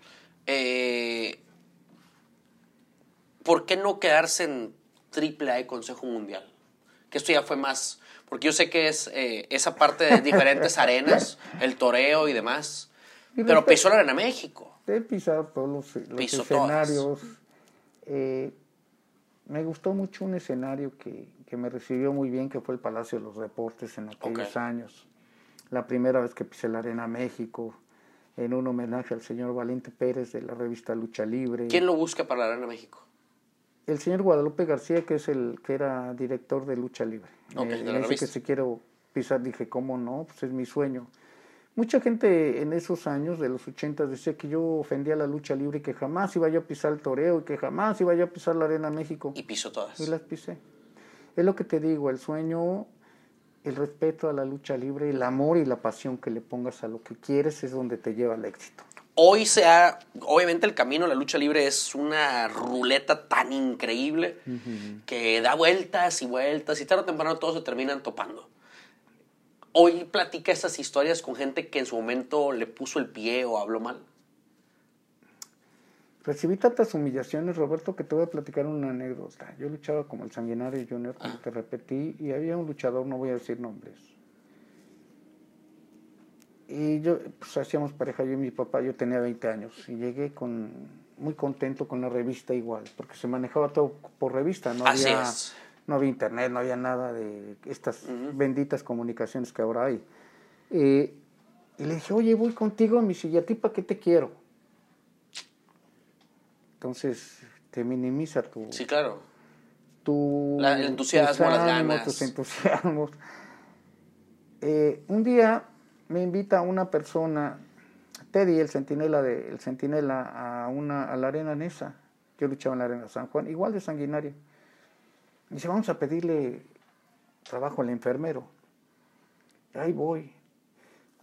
Eh, ¿Por qué no quedarse en triple A Consejo Mundial? Que esto ya fue más porque yo sé que es eh, esa parte de diferentes [laughs] arenas, el toreo y demás. Pero pisó la Arena México. He pisado todos los, escenarios. Eh, me gustó mucho un escenario que, que, me recibió muy bien, que fue el Palacio de los Deportes en aquellos años. La primera vez que pisé la Arena México, en un homenaje al señor Valente Pérez de la revista Lucha Libre. ¿Quién lo busca para la Arena México? el señor Guadalupe García, que es el que era director de Lucha Libre. Okay, me dice que si quiero pisar, dije, ¿cómo no? Pues es mi sueño. Mucha gente en esos años de los 80 decía que yo ofendía la lucha libre y que jamás iba yo a pisar el toreo y que jamás iba yo a pisar la Arena México. Y piso todas. Y las pisé. Es lo que te digo, el sueño, el respeto a la lucha libre, el amor y la pasión que le pongas a lo que quieres es donde te lleva al éxito hoy se ha, obviamente el camino a la lucha libre es una ruleta tan increíble que da vueltas y vueltas y tarde o temprano todos se terminan topando. Hoy platica esas historias con gente que en su momento le puso el pie o habló mal. Recibí tantas humillaciones, Roberto, que te voy a platicar una anécdota. Yo luchaba como el Sanguinario Junior, como te repetí, y había un luchador, no voy a decir nombres, y yo, pues hacíamos pareja, yo y mi papá, yo tenía 20 años y llegué con muy contento con la revista igual, porque se manejaba todo por revista, no, había, no había internet, no había nada de estas benditas comunicaciones que ahora hay. y le dije, oye, voy contigo, mi silla, ¿a ti para qué te quiero? Entonces, te minimiza tu... Sí, claro. Tu, el entusiasmo, las ganas. Tus entusiasmos. Eh, un día me invita una persona, Teddy, el centinela, de, el centinela a, una, a la arena Nesa. Yo luchaba en la arena San Juan, igual de sanguinario. Dice, vamos a pedirle trabajo al enfermero. ahí voy.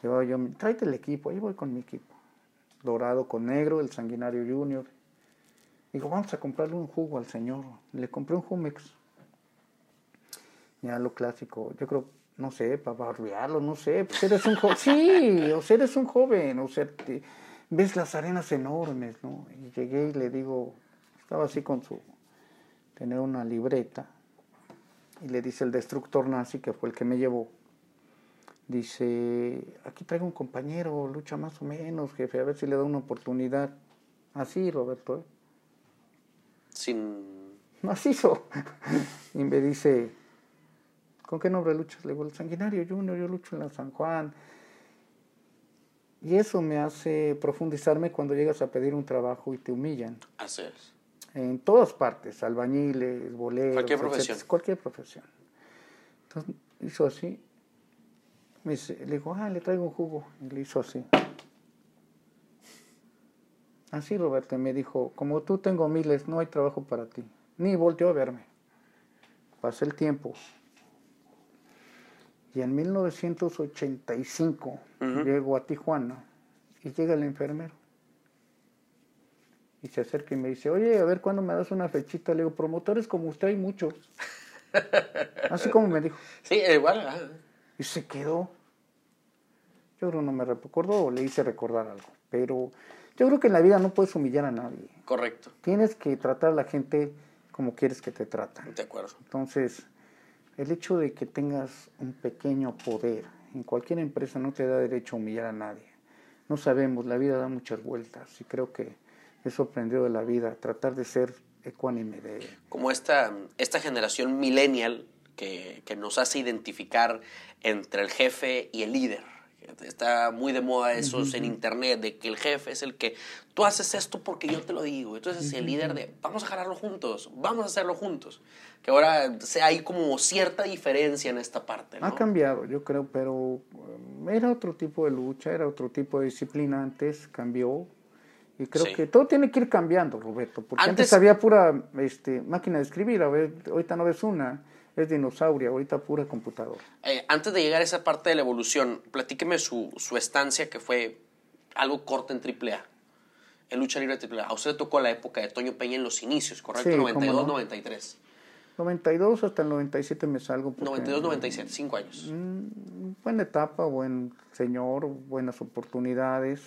Yo, yo, tráete el equipo, ahí voy con mi equipo. Dorado con negro, el sanguinario junior. Digo, vamos a comprarle un jugo al señor. Le compré un Jumex. Ya lo clásico. Yo creo no sé, para barriarlo, no sé, pues eres un joven, [laughs] sí, o sea, eres un joven, o sea, ves las arenas enormes, ¿no? Y llegué y le digo, estaba así con su, tener una libreta, y le dice el destructor nazi, que fue el que me llevó, dice, aquí traigo un compañero, lucha más o menos, jefe, a ver si le da una oportunidad. Así, Roberto, ¿eh? Sin macizo. [laughs] y me dice, ¿con qué nombre luchas? Le digo, el Sanguinario Junior, yo lucho en la San Juan. Y eso me hace profundizarme cuando llegas a pedir un trabajo y te humillan. Así es. En todas partes, albañiles, boleros. Cualquier profesión. cualquier profesión. Entonces hizo así. Me dice, le digo, ah, le traigo un jugo. Y le hizo así. Así, Roberto, me dijo, como tú tengo miles, no hay trabajo para ti. Ni volteó a verme. Pasé el tiempo. Y en 1985 llego a Tijuana y llega el enfermero. Y se acerca y me dice, oye, a ver cuándo me das una fechita. Le digo, promotores como usted hay muchos. [laughs] Así como me dijo. Sí, igual. Y se quedó. Yo creo no me recordó o le hice recordar algo. Pero yo creo que en la vida no puedes humillar a nadie. Correcto. Tienes que tratar a la gente como quieres que te traten. De acuerdo. Entonces, el hecho de que tengas un pequeño poder en cualquier empresa no te da derecho a humillar a nadie. No sabemos, la vida da muchas vueltas y creo que eso aprendió de la vida, tratar de ser ecuánime de... Como esta, esta generación millennial que, que nos hace identificar entre el jefe y el líder Está muy de moda eso en internet, de que el jefe es el que tú haces esto porque yo te lo digo. Entonces el líder de vamos a jalarlo juntos, vamos a hacerlo juntos. Que ahora hay como cierta diferencia en esta parte. Ha cambiado, yo creo, pero eh, era otro tipo de lucha, era otro tipo de disciplina antes, cambió. Y creo que todo tiene que ir cambiando, Roberto, porque antes, había pura este, máquina de escribir, a ver, ahorita no ves una es dinosaurio, ahorita pura computadora. Eh, antes de llegar a esa parte de la evolución, platíqueme su, su estancia que fue algo corta en AAA, en lucha libre AAA. A usted le tocó la época de Toño Peña en los inicios, ¿correcto? 92, 93. 92 hasta el 97 me salgo. 92, 97, cinco años. Mm, buena etapa, buen señor, buenas oportunidades,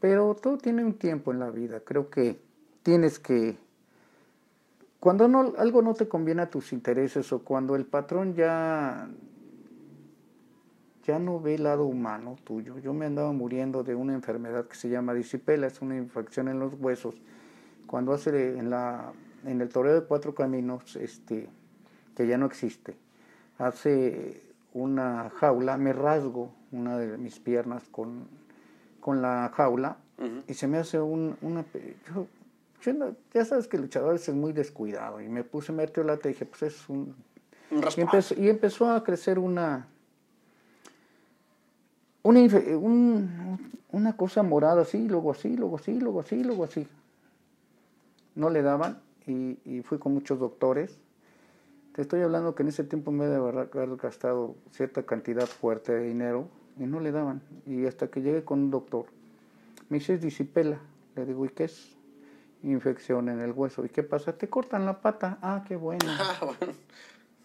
pero todo tiene un tiempo en la vida. Creo que tienes que cuando no, algo no te conviene a tus intereses o cuando el patrón ya, ya no ve el lado humano tuyo. Yo me andaba muriendo de una enfermedad que se llama disipela, es una infección en los huesos. Cuando hace en, la, en el toreo de cuatro caminos, este, que ya no existe, hace una jaula, me rasgo una de mis piernas con, con la jaula y se me hace un, una ya sabes que el luchador es muy descuidado y me puse lata y dije, pues es un... y, empezó, y, empezó, a crecer una... Una, una cosa morada así, luego así, luego así, luego así, luego así. No le daban y, y fui con muchos doctores. Te estoy hablando que en ese tiempo me debe haber gastado cierta cantidad fuerte de dinero y no le daban. Y hasta que llegué con un doctor, me dice, es disipela. Le digo, ¿y qué es? infección en el hueso. ¿Y qué pasa? Te cortan la pata. Ah, qué bueno. [laughs]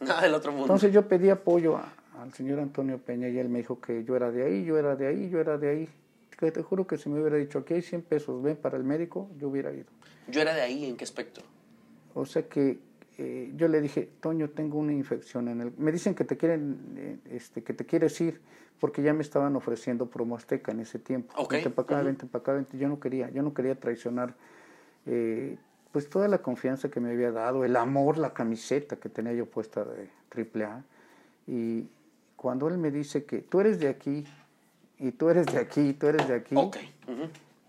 Ah, Nada del otro mundo. Entonces yo pedí apoyo al señor Antonio Peña y él me dijo que yo era de ahí, yo era de ahí, yo era de ahí. Que te juro que si me hubiera dicho aquí hay 100 pesos, ven para el médico, yo hubiera ido. ¿Yo era de ahí en qué aspecto? O sea que eh, yo le dije, Toño, tengo una infección en el... Me dicen que te quieren, eh, este, que te quieres ir porque ya me estaban ofreciendo promo azteca en ese tiempo. Vente para acá, vente para acá, vente. Yo no quería, yo no quería traicionar eh, pues toda la confianza que me había dado, el amor, la camiseta que tenía yo puesta de AAA. Y cuando él me dice que tú eres de aquí, y tú eres de aquí, tú eres de aquí,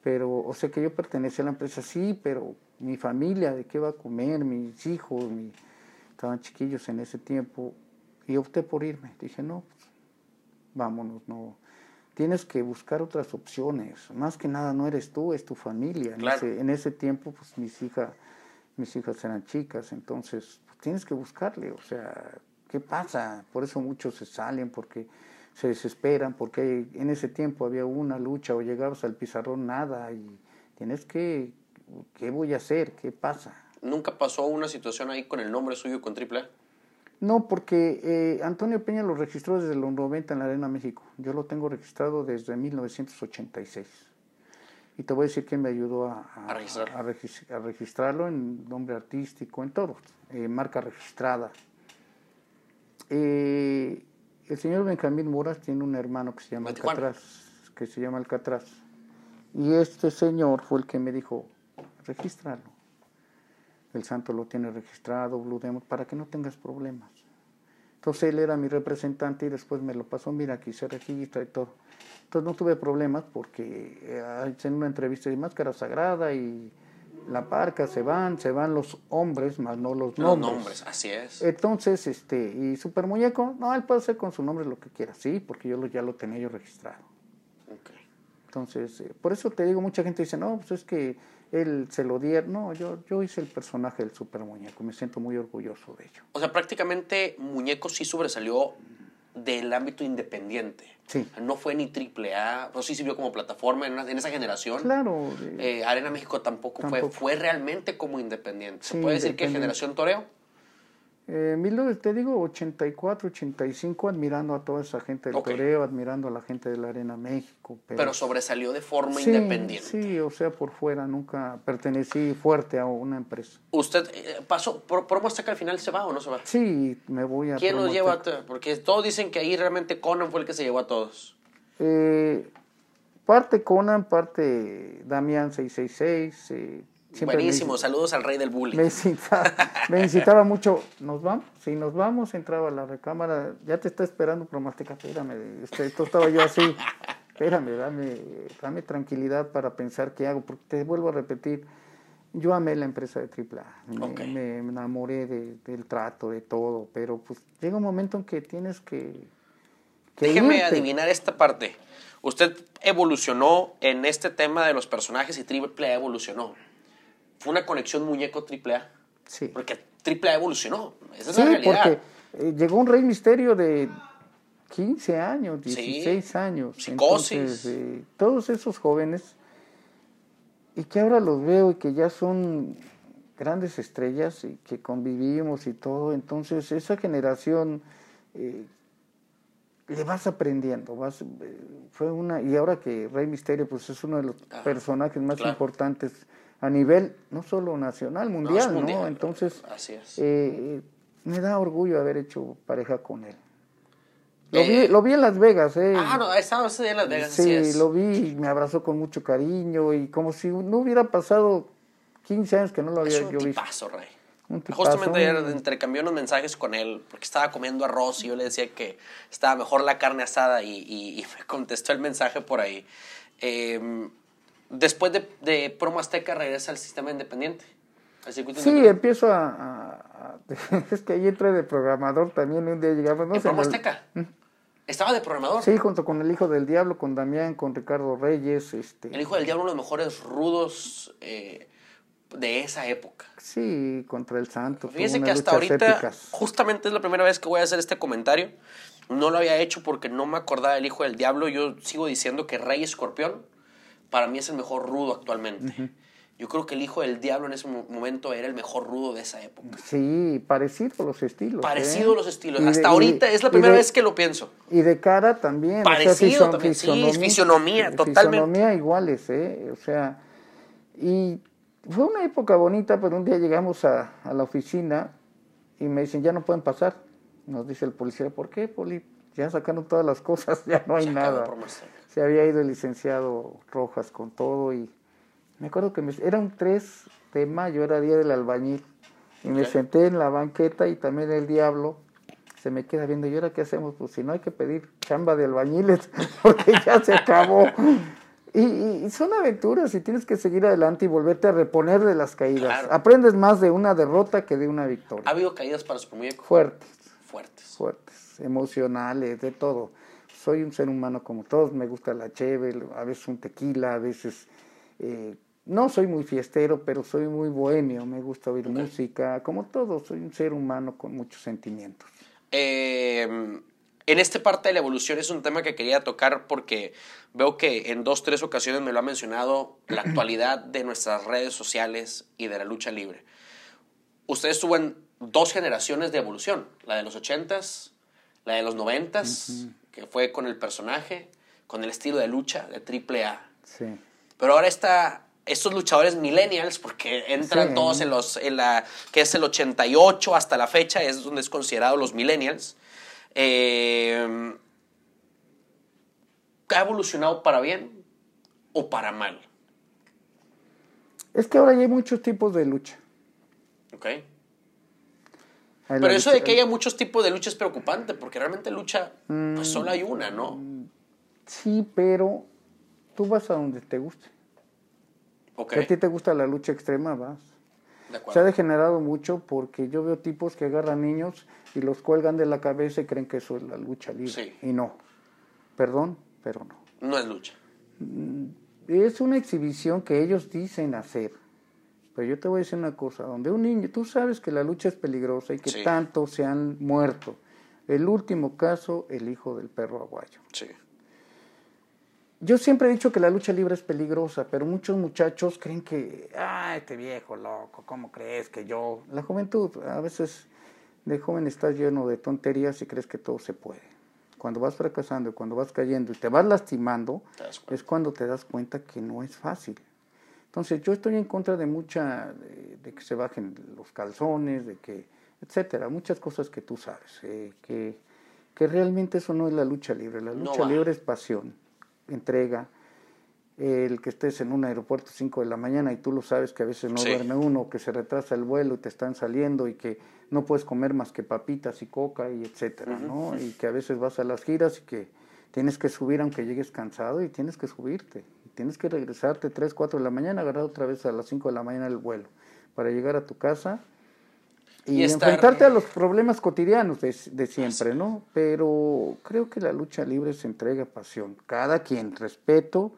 pero, o sea que yo pertenecía a la empresa, sí, pero mi familia, ¿de qué va a comer? Mis hijos, mi, estaban chiquillos en ese tiempo, y opté por irme. Dije, no, pues, vámonos, no tienes que buscar otras opciones. Más que nada no eres tú, es tu familia. En, ese, tiempo, pues mis, hijas mis hijas eran chicas, entonces pues, tienes que buscarle. O sea, ¿qué pasa? Por eso muchos se salen, porque se desesperan, porque en ese tiempo había una lucha o llegabas al pizarrón, nada, y tienes que, ¿qué voy a hacer? ¿Qué pasa? ¿Nunca pasó una situación ahí con el nombre suyo con Triple no, porque eh, Antonio Peña lo registró desde los 90 en la Arena México. Yo lo tengo registrado desde 1986. Y te voy a decir que me ayudó a, registrarlo en nombre artístico, en todo, eh, marca registrada. Eh, el señor Benjamín Moras tiene un hermano que se llama Alcatraz, que se llama Alcatraz. Y este señor fue el que me dijo, regístralo. el santo lo tiene registrado, Blue Demon, para que no tengas problemas. Entonces él era mi representante y después me lo pasó, mira, aquí se registra y todo. Entonces no tuve problemas porque eh, en una entrevista de máscara sagrada y la parca se van, se van los hombres, más no los nombres. Los nombres, así es. Entonces, este, y Super Muñeco, no, él puede hacer con su nombre lo que quiera, sí, porque yo lo, ya lo tenía yo registrado. Okay. Entonces, eh, por eso te digo, mucha gente dice, no, pues es que él se lo dieron. No, yo, yo hice el personaje del Super Muñeco, me siento muy orgulloso de ello. O sea, prácticamente Muñeco sí sobresalió del ámbito independiente. Sí. No fue ni triple A, pero sí sirvió como plataforma en, esa generación. Claro. Eh, Arena México tampoco, fue, fue realmente como independiente. ¿Se puede decir que generación toreo? Eh, te digo, 84, 85, admirando a toda esa gente del toreo, admirando a la gente de la Arena México. Pero, sobresalió de forma independiente. Sí, o sea, por fuera, nunca pertenecí fuerte a una empresa. ¿Usted eh, pasó, por, que al final se va o no se va? Sí, me voy a... ¿Quién los lleva? Porque todos dicen que ahí realmente Conan fue el que se llevó a todos. Eh, parte Conan, parte Damián 666, eh, Buenísimo, saludos al rey del bullying. Me incitaba, mucho, ¿nos vamos? Si nos vamos, entraba a la recámara, ya te está esperando Promástica, espérame, este, esto estaba yo así, espérame, dame, dame tranquilidad para pensar qué hago, porque te vuelvo a repetir, yo amé la empresa de AAA, me, me enamoré del trato, de todo, pero pues llega un momento en que tienes que... Déjeme adivinar esta parte. Usted evolucionó en este tema de los personajes y AAA evolucionó fue una conexión muñeco AAA. Sí. Porque AAA evolucionó. Esa es la realidad. porque eh, llegó un rey misterio de 15 años, 16 años. Psicosis. Eh, todos esos jóvenes, y que ahora los veo y que ya son grandes estrellas y que convivimos y todo, entonces esa generación eh, le vas aprendiendo, vas, fue una, y ahora que Rey Misterio pues es uno de los ah, personajes más importantes a nivel no solo nacional, mundial, ¿no? Entonces, eh, me da orgullo haber hecho pareja con él. Lo, vi, eh, lo vi en Las Vegas, ¿eh? Ah, no, estaba en Las Vegas. Sí, lo vi, me abrazó con mucho cariño y como si no hubiera pasado 15 años que no lo había yo visto. Rey. Justamente ayer intercambié unos mensajes con él porque estaba comiendo arroz y yo le decía que estaba mejor la carne asada y, y me contestó el mensaje por ahí. Eh, después de, de Promo Azteca regresa al sistema independiente. sí, empiezo a, [laughs] Es que ahí entré de programador también. Un día llegamos. No ¿En Promo Azteca? ¿Mm? ¿Estaba de programador? Sí, junto con El Hijo del Diablo, con Damián, con Ricardo Reyes. Este... El Hijo del Diablo, uno de los mejores rudos eh, de esa época. Sí, contra el Santo. Fíjense que hasta ahorita, justamente es la primera vez que voy a hacer este comentario. No lo había hecho porque no me acordaba del Hijo del Diablo. Yo sigo diciendo que Rey Escorpión para mí es el mejor rudo actualmente. Yo creo que el hijo del diablo en ese momento era el mejor rudo de esa época. Sí, parecido los estilos. Parecido ¿eh? los estilos. Hasta ahorita es la primera vez que lo pienso. Y de cara también. Parecido también, sí, fisionomía, totalmente. Fisionomía iguales, ¿eh? O sea, y fue una época bonita, pero un día llegamos a, a la oficina y me dicen, ya no pueden pasar. Nos dice el policía, ¿por qué, Poli? Ya sacaron todas las cosas, [laughs] ya no hay nada se había ido el licenciado Rojas con todo y me acuerdo que era un 3 de mayo, era día del albañil y me senté en la banqueta y también el diablo se me queda viendo, ¿y ahora qué hacemos? Pues si no hay que pedir chamba de albañiles [laughs] porque ya se acabó. Y, son aventuras y tienes que seguir adelante y volverte a reponer de las caídas. Aprendes más de una derrota que de una victoria. ¿Ha habido caídas para su muñeco? Fuertes. Fuertes. Fuertes, emocionales, de todo soy un ser humano como todos, me gusta la cheve, a veces un tequila, a veces... Eh, no soy muy fiestero, pero soy muy bohemio, me gusta oír música, como todos, soy un ser humano con muchos sentimientos. Eh, en esta parte de la evolución es un tema que quería tocar porque veo que en dos, tres ocasiones me lo ha mencionado la [clears throat] actualidad de nuestras redes sociales y de la lucha libre. Usted estuvo en dos generaciones de evolución, la de los ochentas, la de los noventas, que fue con el personaje, con el estilo de lucha de triple A. Sí. Pero ahora está estos luchadores millennials, porque entran todos en los, en la, que es el 88 hasta la fecha, es donde es considerado los millennials. Eh, ¿Ha evolucionado para bien o para mal? Es que ahora hay muchos tipos de lucha. Ok. Pero eso de que haya muchos tipos de lucha es preocupante, porque realmente lucha, pues solo hay una, ¿no? Sí, pero tú vas a donde te guste. Okay. Si a ti te gusta la lucha extrema, vas. Se ha degenerado mucho porque yo veo tipos que agarran niños y los cuelgan de la cabeza y creen que eso es la lucha libre. Sí. Y no. Perdón, pero no. No es lucha. Mm, es una exhibición que ellos dicen hacer. Pero yo te voy a decir una cosa, donde un niño, tú sabes que la lucha es peligrosa y que tanto se han muerto. El último caso, el hijo del perro aguayo. Sí. Yo siempre he dicho que la lucha libre es peligrosa, pero muchos muchachos creen que, ah, este viejo loco, ¿cómo crees que yo? La juventud, a veces de joven estás lleno de tonterías y crees que todo se puede. Cuando vas fracasando y cuando vas cayendo y te vas lastimando, es cuando te das cuenta que no es fácil. Entonces yo estoy en contra de mucha, de, que se bajen los calzones, de que, etcétera, muchas cosas que tú sabes, eh, que, que realmente eso no es la lucha libre, la lucha libre es pasión, entrega, el que estés en un aeropuerto 5 de la mañana y tú lo sabes que a veces no duerme uno, que se retrasa el vuelo y te están saliendo y que no puedes comer más que papitas y coca y etcétera, ¿no? Y que a veces vas a las giras y que tienes que subir aunque llegues cansado y tienes que subirte tienes que regresarte 3, 4 de la mañana, agarrar otra vez a las 5 de la mañana el vuelo para llegar a tu casa y, enfrentarte a los problemas cotidianos de, siempre, ¿no? Pero creo que la lucha libre se entrega pasión. Cada quien, respeto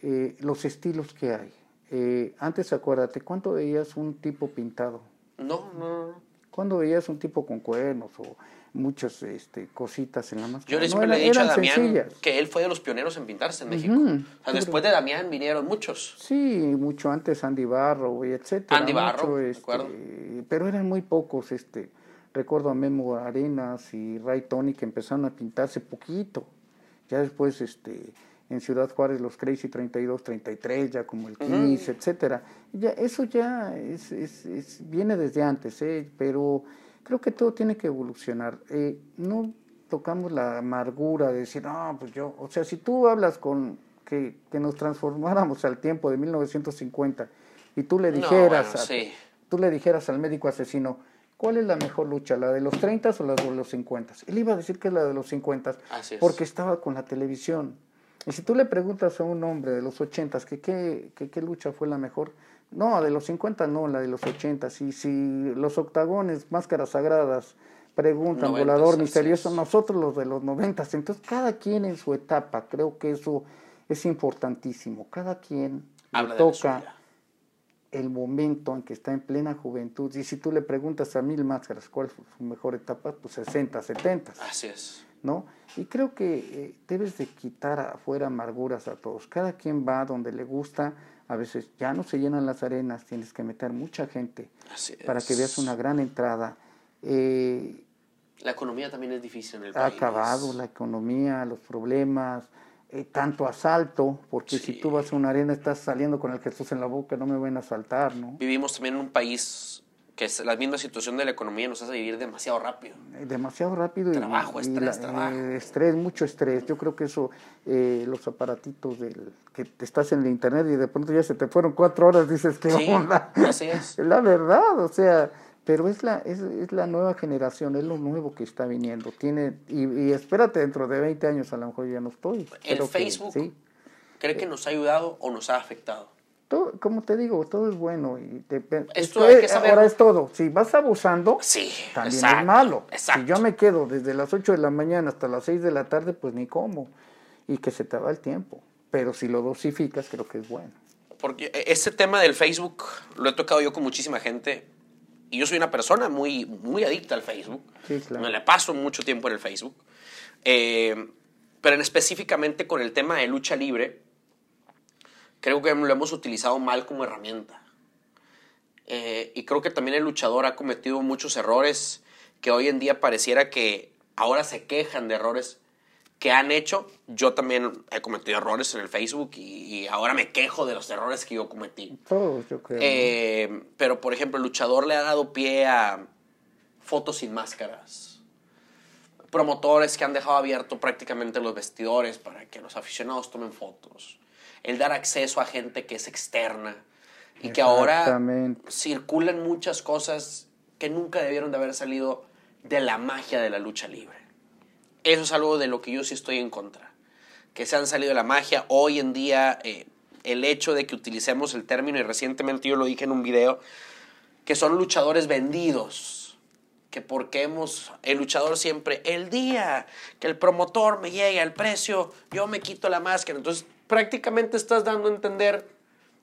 eh, los estilos que hay. Eh, antes, acuérdate, ¿cuánto veías un tipo pintado? No, no, no. ¿Cuándo veías un tipo con cuernos o muchas este, cositas en la máscara. Yo le siempre le he dicho a Damián que él fue de los pioneros en pintarse en México. o sea, después de Damián vinieron muchos. Sí, mucho antes Andy Barro, y etcétera. Andy Barro, este, Pero eran muy pocos, este... Recuerdo a Memo Arenas y Ray Tony que empezaron a pintarse poquito. Ya después, este, en Ciudad Juárez, los Crazy 32, 33, ya como el Kiss, etcétera. Ya, eso ya es, es, es, viene desde antes, ¿eh? pero creo que todo tiene que evolucionar. Eh, no tocamos la amargura de decir, no, pues yo, o sea, si tú hablas con que, que nos transformáramos al tiempo de 1950 y tú le dijeras, tú le dijeras al médico asesino, ¿cuál es la mejor lucha, la de los 30 o la de los 50? Él iba a decir que es la de los 50 porque estaba con la televisión. Y si tú le preguntas a un hombre de los 80 que qué lucha fue la mejor, no, de los 50 no, la de los 80. Si, si los octagones, máscaras sagradas, preguntan, volador misterioso, nosotros los de los 90. Entonces, cada quien en su etapa, creo que eso es importantísimo. Cada quien le toca el momento en que está en plena juventud. Y si tú le preguntas a mil máscaras cuál fue su mejor etapa, pues 60, 70. Así es. ¿No? Y creo que eh, debes de quitar afuera amarguras a todos. Cada quien va donde le gusta a veces ya no se llenan las arenas, tienes que meter mucha gente para que veas una gran entrada. Eh, la economía también es difícil en el país. Ha acabado la economía, los problemas, eh, tanto asalto, porque si tú vas a una arena estás saliendo con el Jesús en la boca, no me van a asaltar, ¿no? Vivimos también en un país que es la misma situación de la economía nos hace vivir demasiado rápido. Eh, demasiado rápido. Trabajo, estrés, trabajo. estrés, mucho estrés. Yo creo que eso, eh, los aparatitos del que te estás en el internet y de pronto ya se te fueron cuatro horas, dices, ¿qué sí, onda? Así es. [laughs] la verdad, o sea, pero es la, es, es, la nueva generación, es lo nuevo que está viniendo. Tiene, y, espérate, dentro de 20 años a lo mejor ya no estoy. ¿El Facebook ¿sí? cree que nos ha ayudado o nos ha afectado? Como te digo, todo es bueno. Y Esto hay que Ahora es todo. Si vas abusando, también es malo. Si yo me quedo desde las 8 de la mañana hasta las 6 de la tarde, pues ni como. Y que se te va el tiempo. Pero si lo dosificas, creo que es bueno. Porque ese tema del Facebook lo he tocado yo con muchísima gente. Y yo soy una persona muy, muy adicta al Facebook. Me le paso mucho tiempo en el Facebook. Eh, pero en específicamente con el tema de lucha libre, creo que lo hemos utilizado mal como herramienta. Eh, y creo que también el luchador ha cometido muchos errores que hoy en día pareciera que ahora se quejan de errores que han hecho. Yo también he cometido errores en el Facebook y, ahora me quejo de los errores que yo cometí. Todos, yo creo. Eh, pero, por ejemplo, el luchador le ha dado pie a fotos sin máscaras. Promotores que han dejado abierto prácticamente los vestidores para que los aficionados tomen fotos el dar acceso a gente que es externa Y que ahora circulan muchas cosas que nunca debieron de haber salido de la magia de la lucha libre. Eso es algo de lo que yo sí estoy en contra. Que se han salido de la magia. Hoy en día, eh, el hecho de que utilicemos el término, y recientemente yo lo dije en un video, que son luchadores vendidos. Que porque hemos, el luchador siempre, el día que el promotor me llegue al precio, yo me quito la máscara. Entonces, prácticamente estás dando a entender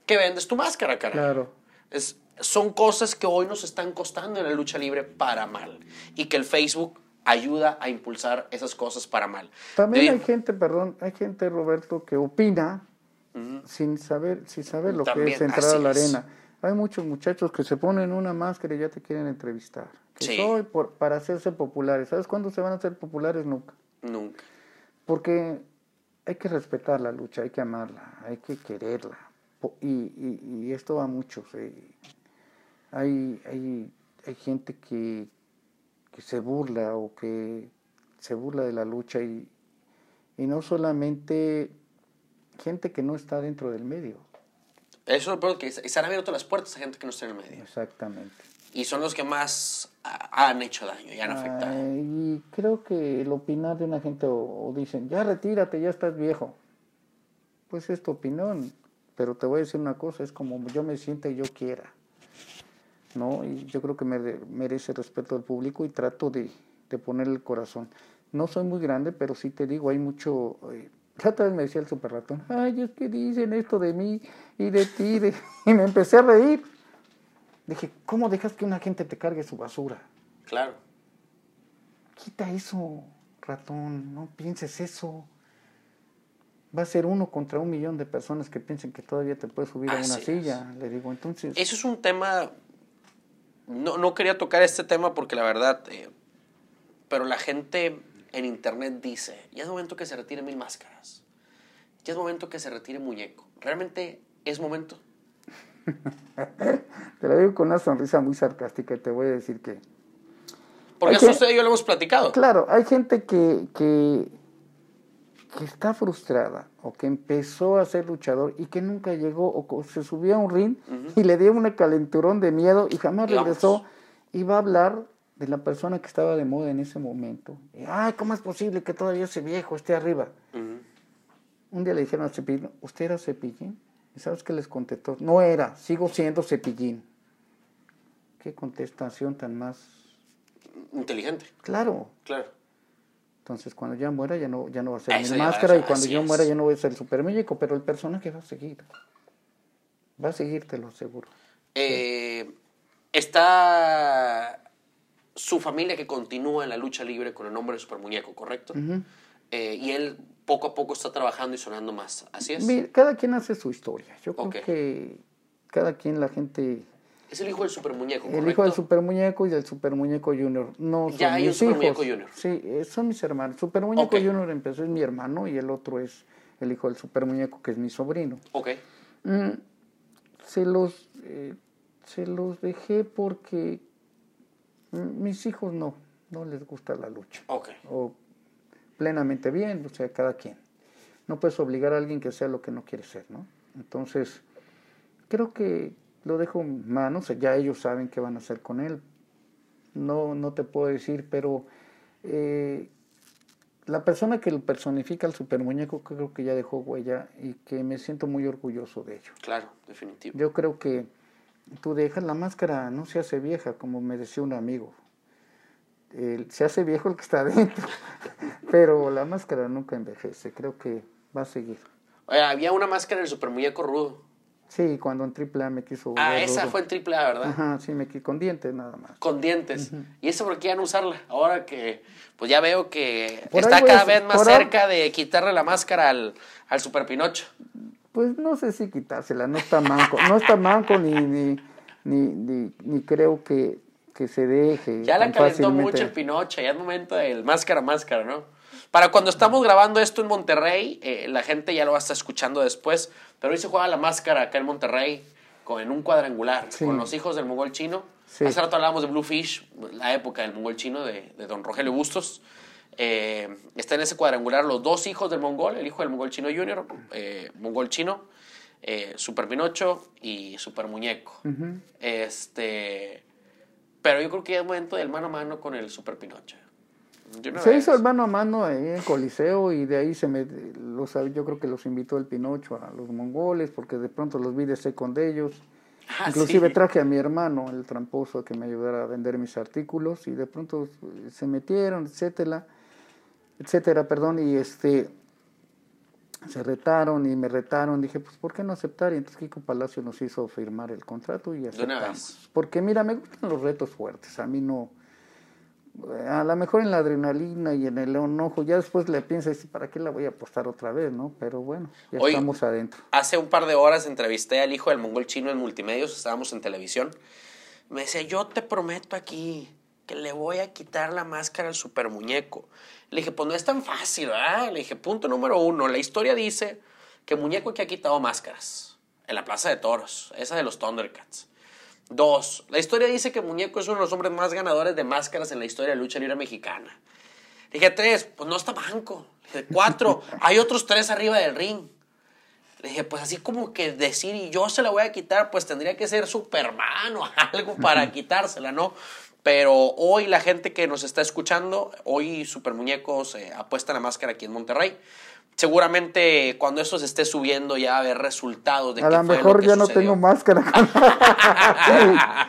que vendes tu máscara, cara. Claro. Es, son cosas que hoy nos están costando en la lucha libre para mal. Y que el Facebook ayuda a impulsar esas cosas para mal. También hay gente, perdón, hay gente, Roberto, que opina sin saber, sin saber lo que es entrar a la arena. Hay muchos muchachos que se ponen una máscara y ya te quieren entrevistar. Que soy por, para hacerse populares. ¿Sabes cuándo se van a hacer populares? Nunca. Nunca. Porque hay que respetar la lucha, hay que amarla, hay que quererla. Y, y, esto va mucho. Hay, hay, hay gente que, que se burla o que se burla de la lucha y, y no solamente gente que no está dentro del medio. Eso es lo que se han abierto las puertas a gente que no está en el medio. Exactamente. Y son los que más han hecho daño y han afectado. y creo que el opinar de una gente o, dicen, ya retírate, ya estás viejo. Pues es tu opinión, pero te voy a decir una cosa, es como yo me sienta y yo quiera. ¿no? Y yo creo que me merece respeto del público y trato de, de poner el corazón. No soy muy grande, pero sí te digo, hay mucho... Eh, la otra vez me decía el super ratón, ay, es que dicen esto de mí y de ti, [laughs] y me empecé a reír. Dije, ¿cómo dejas que una gente te cargue su basura? Claro. Quita eso, ratón, no pienses eso. Va a ser uno contra un millón de personas que piensen que todavía te puedes subir a una silla. Le digo, entonces. Eso es un tema. No, no quería tocar este tema porque la verdad. Eh, pero la gente en internet dice: ya es momento que se retiren mil máscaras. Ya es momento que se retire muñeco. ¿Realmente es momento? [laughs] te lo digo con una sonrisa muy sarcástica y te voy a decir que... Porque eso usted y yo lo hemos platicado. Claro, hay gente que, que, que está frustrada o que empezó a ser luchador y que nunca llegó o se subió a un ring y le dio un calenturón de miedo y jamás regresó y va a hablar de la persona que estaba de moda en ese momento. Ay, ¿cómo es posible que todavía ese viejo esté arriba? Un día le dijeron a Cepillín, ¿usted era Cepillín? ¿Y sabes qué les contestó? No era, sigo siendo Cepillín. Qué contestación tan más... Inteligente. Claro. Claro. Entonces, cuando ya muera, ya no, ya no va a ser mi máscara y cuando yo muera, ya no voy a ser el super muñeco, pero el personaje va a seguir. Va a seguir, te lo aseguro. Eh, está su familia que continúa en la lucha libre con el nombre de super muñeco, ¿correcto? Eh, y él poco a poco está trabajando y sonando más. ¿Así es? cada quien hace su historia. Yo creo que cada quien, la gente... Es el hijo del super muñeco, El hijo del super muñeco y del super muñeco junior. No ya hay un super muñeco junior. Sí, eh, son mis hermanos. Super muñeco junior empezó, es mi hermano y el otro es el hijo del super muñeco que es mi sobrino. Ok. Mm, se los, eh, se los dejé porque mis hijos no, no les gusta la lucha. Ok. O plenamente bien, o sea, cada quien. No puedes obligar a alguien que sea lo que no quiere ser, ¿no? Entonces, creo que lo dejo en manos, ya ellos saben qué van a hacer con él. No, no te puedo decir, pero eh, la persona que lo personifica al super muñeco creo que ya dejó huella y que me siento muy orgulloso de ello. Claro, definitivo. Yo creo que tú dejas la máscara, no se hace vieja, como me decía un amigo se hace viejo el que está [laughs] adentro, pero la máscara nunca envejece, creo que va a seguir. Oye, había una máscara del super muñeco rudo. Sí, cuando en AAA me quiso. Ah, esa fue en AAA, ¿verdad? Ajá, sí, me con dientes nada más. Con dientes. ¿Y eso por qué ya no usarla? Ahora que, pues ya veo que está cada vez más cerca de quitarle la máscara al, al Super Pinocho. Pues no sé si quitársela, no está manco, no está manco ni, ni, ni, ni creo que que se deje. Ya la calentó mucho el Pinocha, ya es momento del máscara máscara, ¿no? Para cuando estamos grabando esto en Monterrey, eh, la gente ya lo va a estar escuchando después, pero hoy se juega la máscara acá en Monterrey con, en un cuadrangular con los hijos del mongol chino. Hace rato hablábamos de Bluefish, la época del mongol chino de, de don Rogelio Bustos. Eh, está en ese cuadrangular los dos hijos del mongol, el hijo del mongol chino junior, eh, mongol chino, eh, Super Pinocho y Super Muñeco. Este. Pero yo creo que ya es momento del mano a mano con el Super Pinocho. Se hizo el mano a mano ahí en Coliseo y de ahí se me, los, yo creo que los invitó el Pinocho a los mongoles porque de pronto los vi de con de ellos. Ah, Inclusive traje a mi hermano, el tramposo, que me ayudara a vender mis artículos y de pronto se metieron, etcétera, etcétera, perdón, y este se retaron y me retaron. Dije, pues, ¿por qué no aceptar? Y entonces Kiko Palacio nos hizo firmar el contrato y aceptamos. Porque, mira, me gustan los retos fuertes. A mí no. A lo mejor en la adrenalina y en el enojo, ya después le piensas, ¿para qué la voy a apostar otra vez? no Pero bueno, ya estamos adentro. Hace un par de horas entrevisté al hijo del mongol chino en multimedios, estábamos en televisión. Me decía, yo te prometo aquí que le voy a quitar la máscara al super muñeco. Le dije, pues no es tan fácil, ¿verdad? Le dije, punto número uno, la historia dice que Muñeco que ha quitado máscaras en la Plaza de Toros, esa de los Thundercats. Dos, la historia dice que Muñeco es uno de los hombres más ganadores de máscaras en la historia de la lucha libre mexicana. Le dije, tres, pues no está banco. Le dije, cuatro, hay otros tres arriba del ring. Le dije, pues así como que decir, y yo se la voy a quitar, pues tendría que ser Superman o algo para [laughs] quitársela, ¿no? Pero hoy la gente que nos está escuchando, hoy Super Muñecos eh, apuesta la máscara aquí en Monterrey. Seguramente cuando esto se esté subiendo ya va a haber resultados de A lo mejor ya no tengo máscara. [laughs]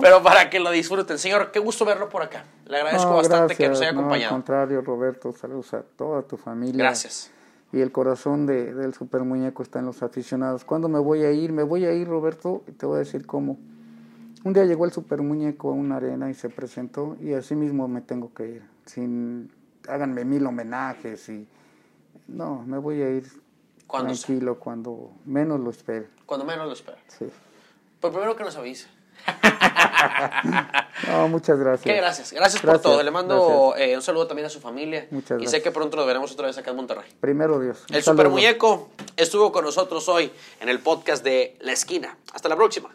Pero para que lo disfruten. Señor, qué gusto verlo por acá. Le agradezco bastante que nos haya acompañado. al contrario, Roberto, saludos a toda tu familia. Gracias. Y el corazón de, del super muñeco está en los aficionados. ¿Cuándo me voy a ir? Me voy a ir, Roberto, y te voy a decir cómo. Un día llegó el super muñeco a una arena y se presentó y así mismo me tengo que ir. Sin, háganme mil homenajes y no, me voy a ir tranquilo cuando menos lo espere. Cuando menos lo espere. Sí. Pues primero que nos avise. [laughs] no, muchas gracias. Qué gracias. gracias. por todo. Le mando eh, un saludo también a su familia. Muchas gracias. Y sé que pronto nos veremos otra vez acá en Monterrey. Primero Dios. El super muñeco estuvo con nosotros hoy en el podcast de La Esquina. Hasta la próxima.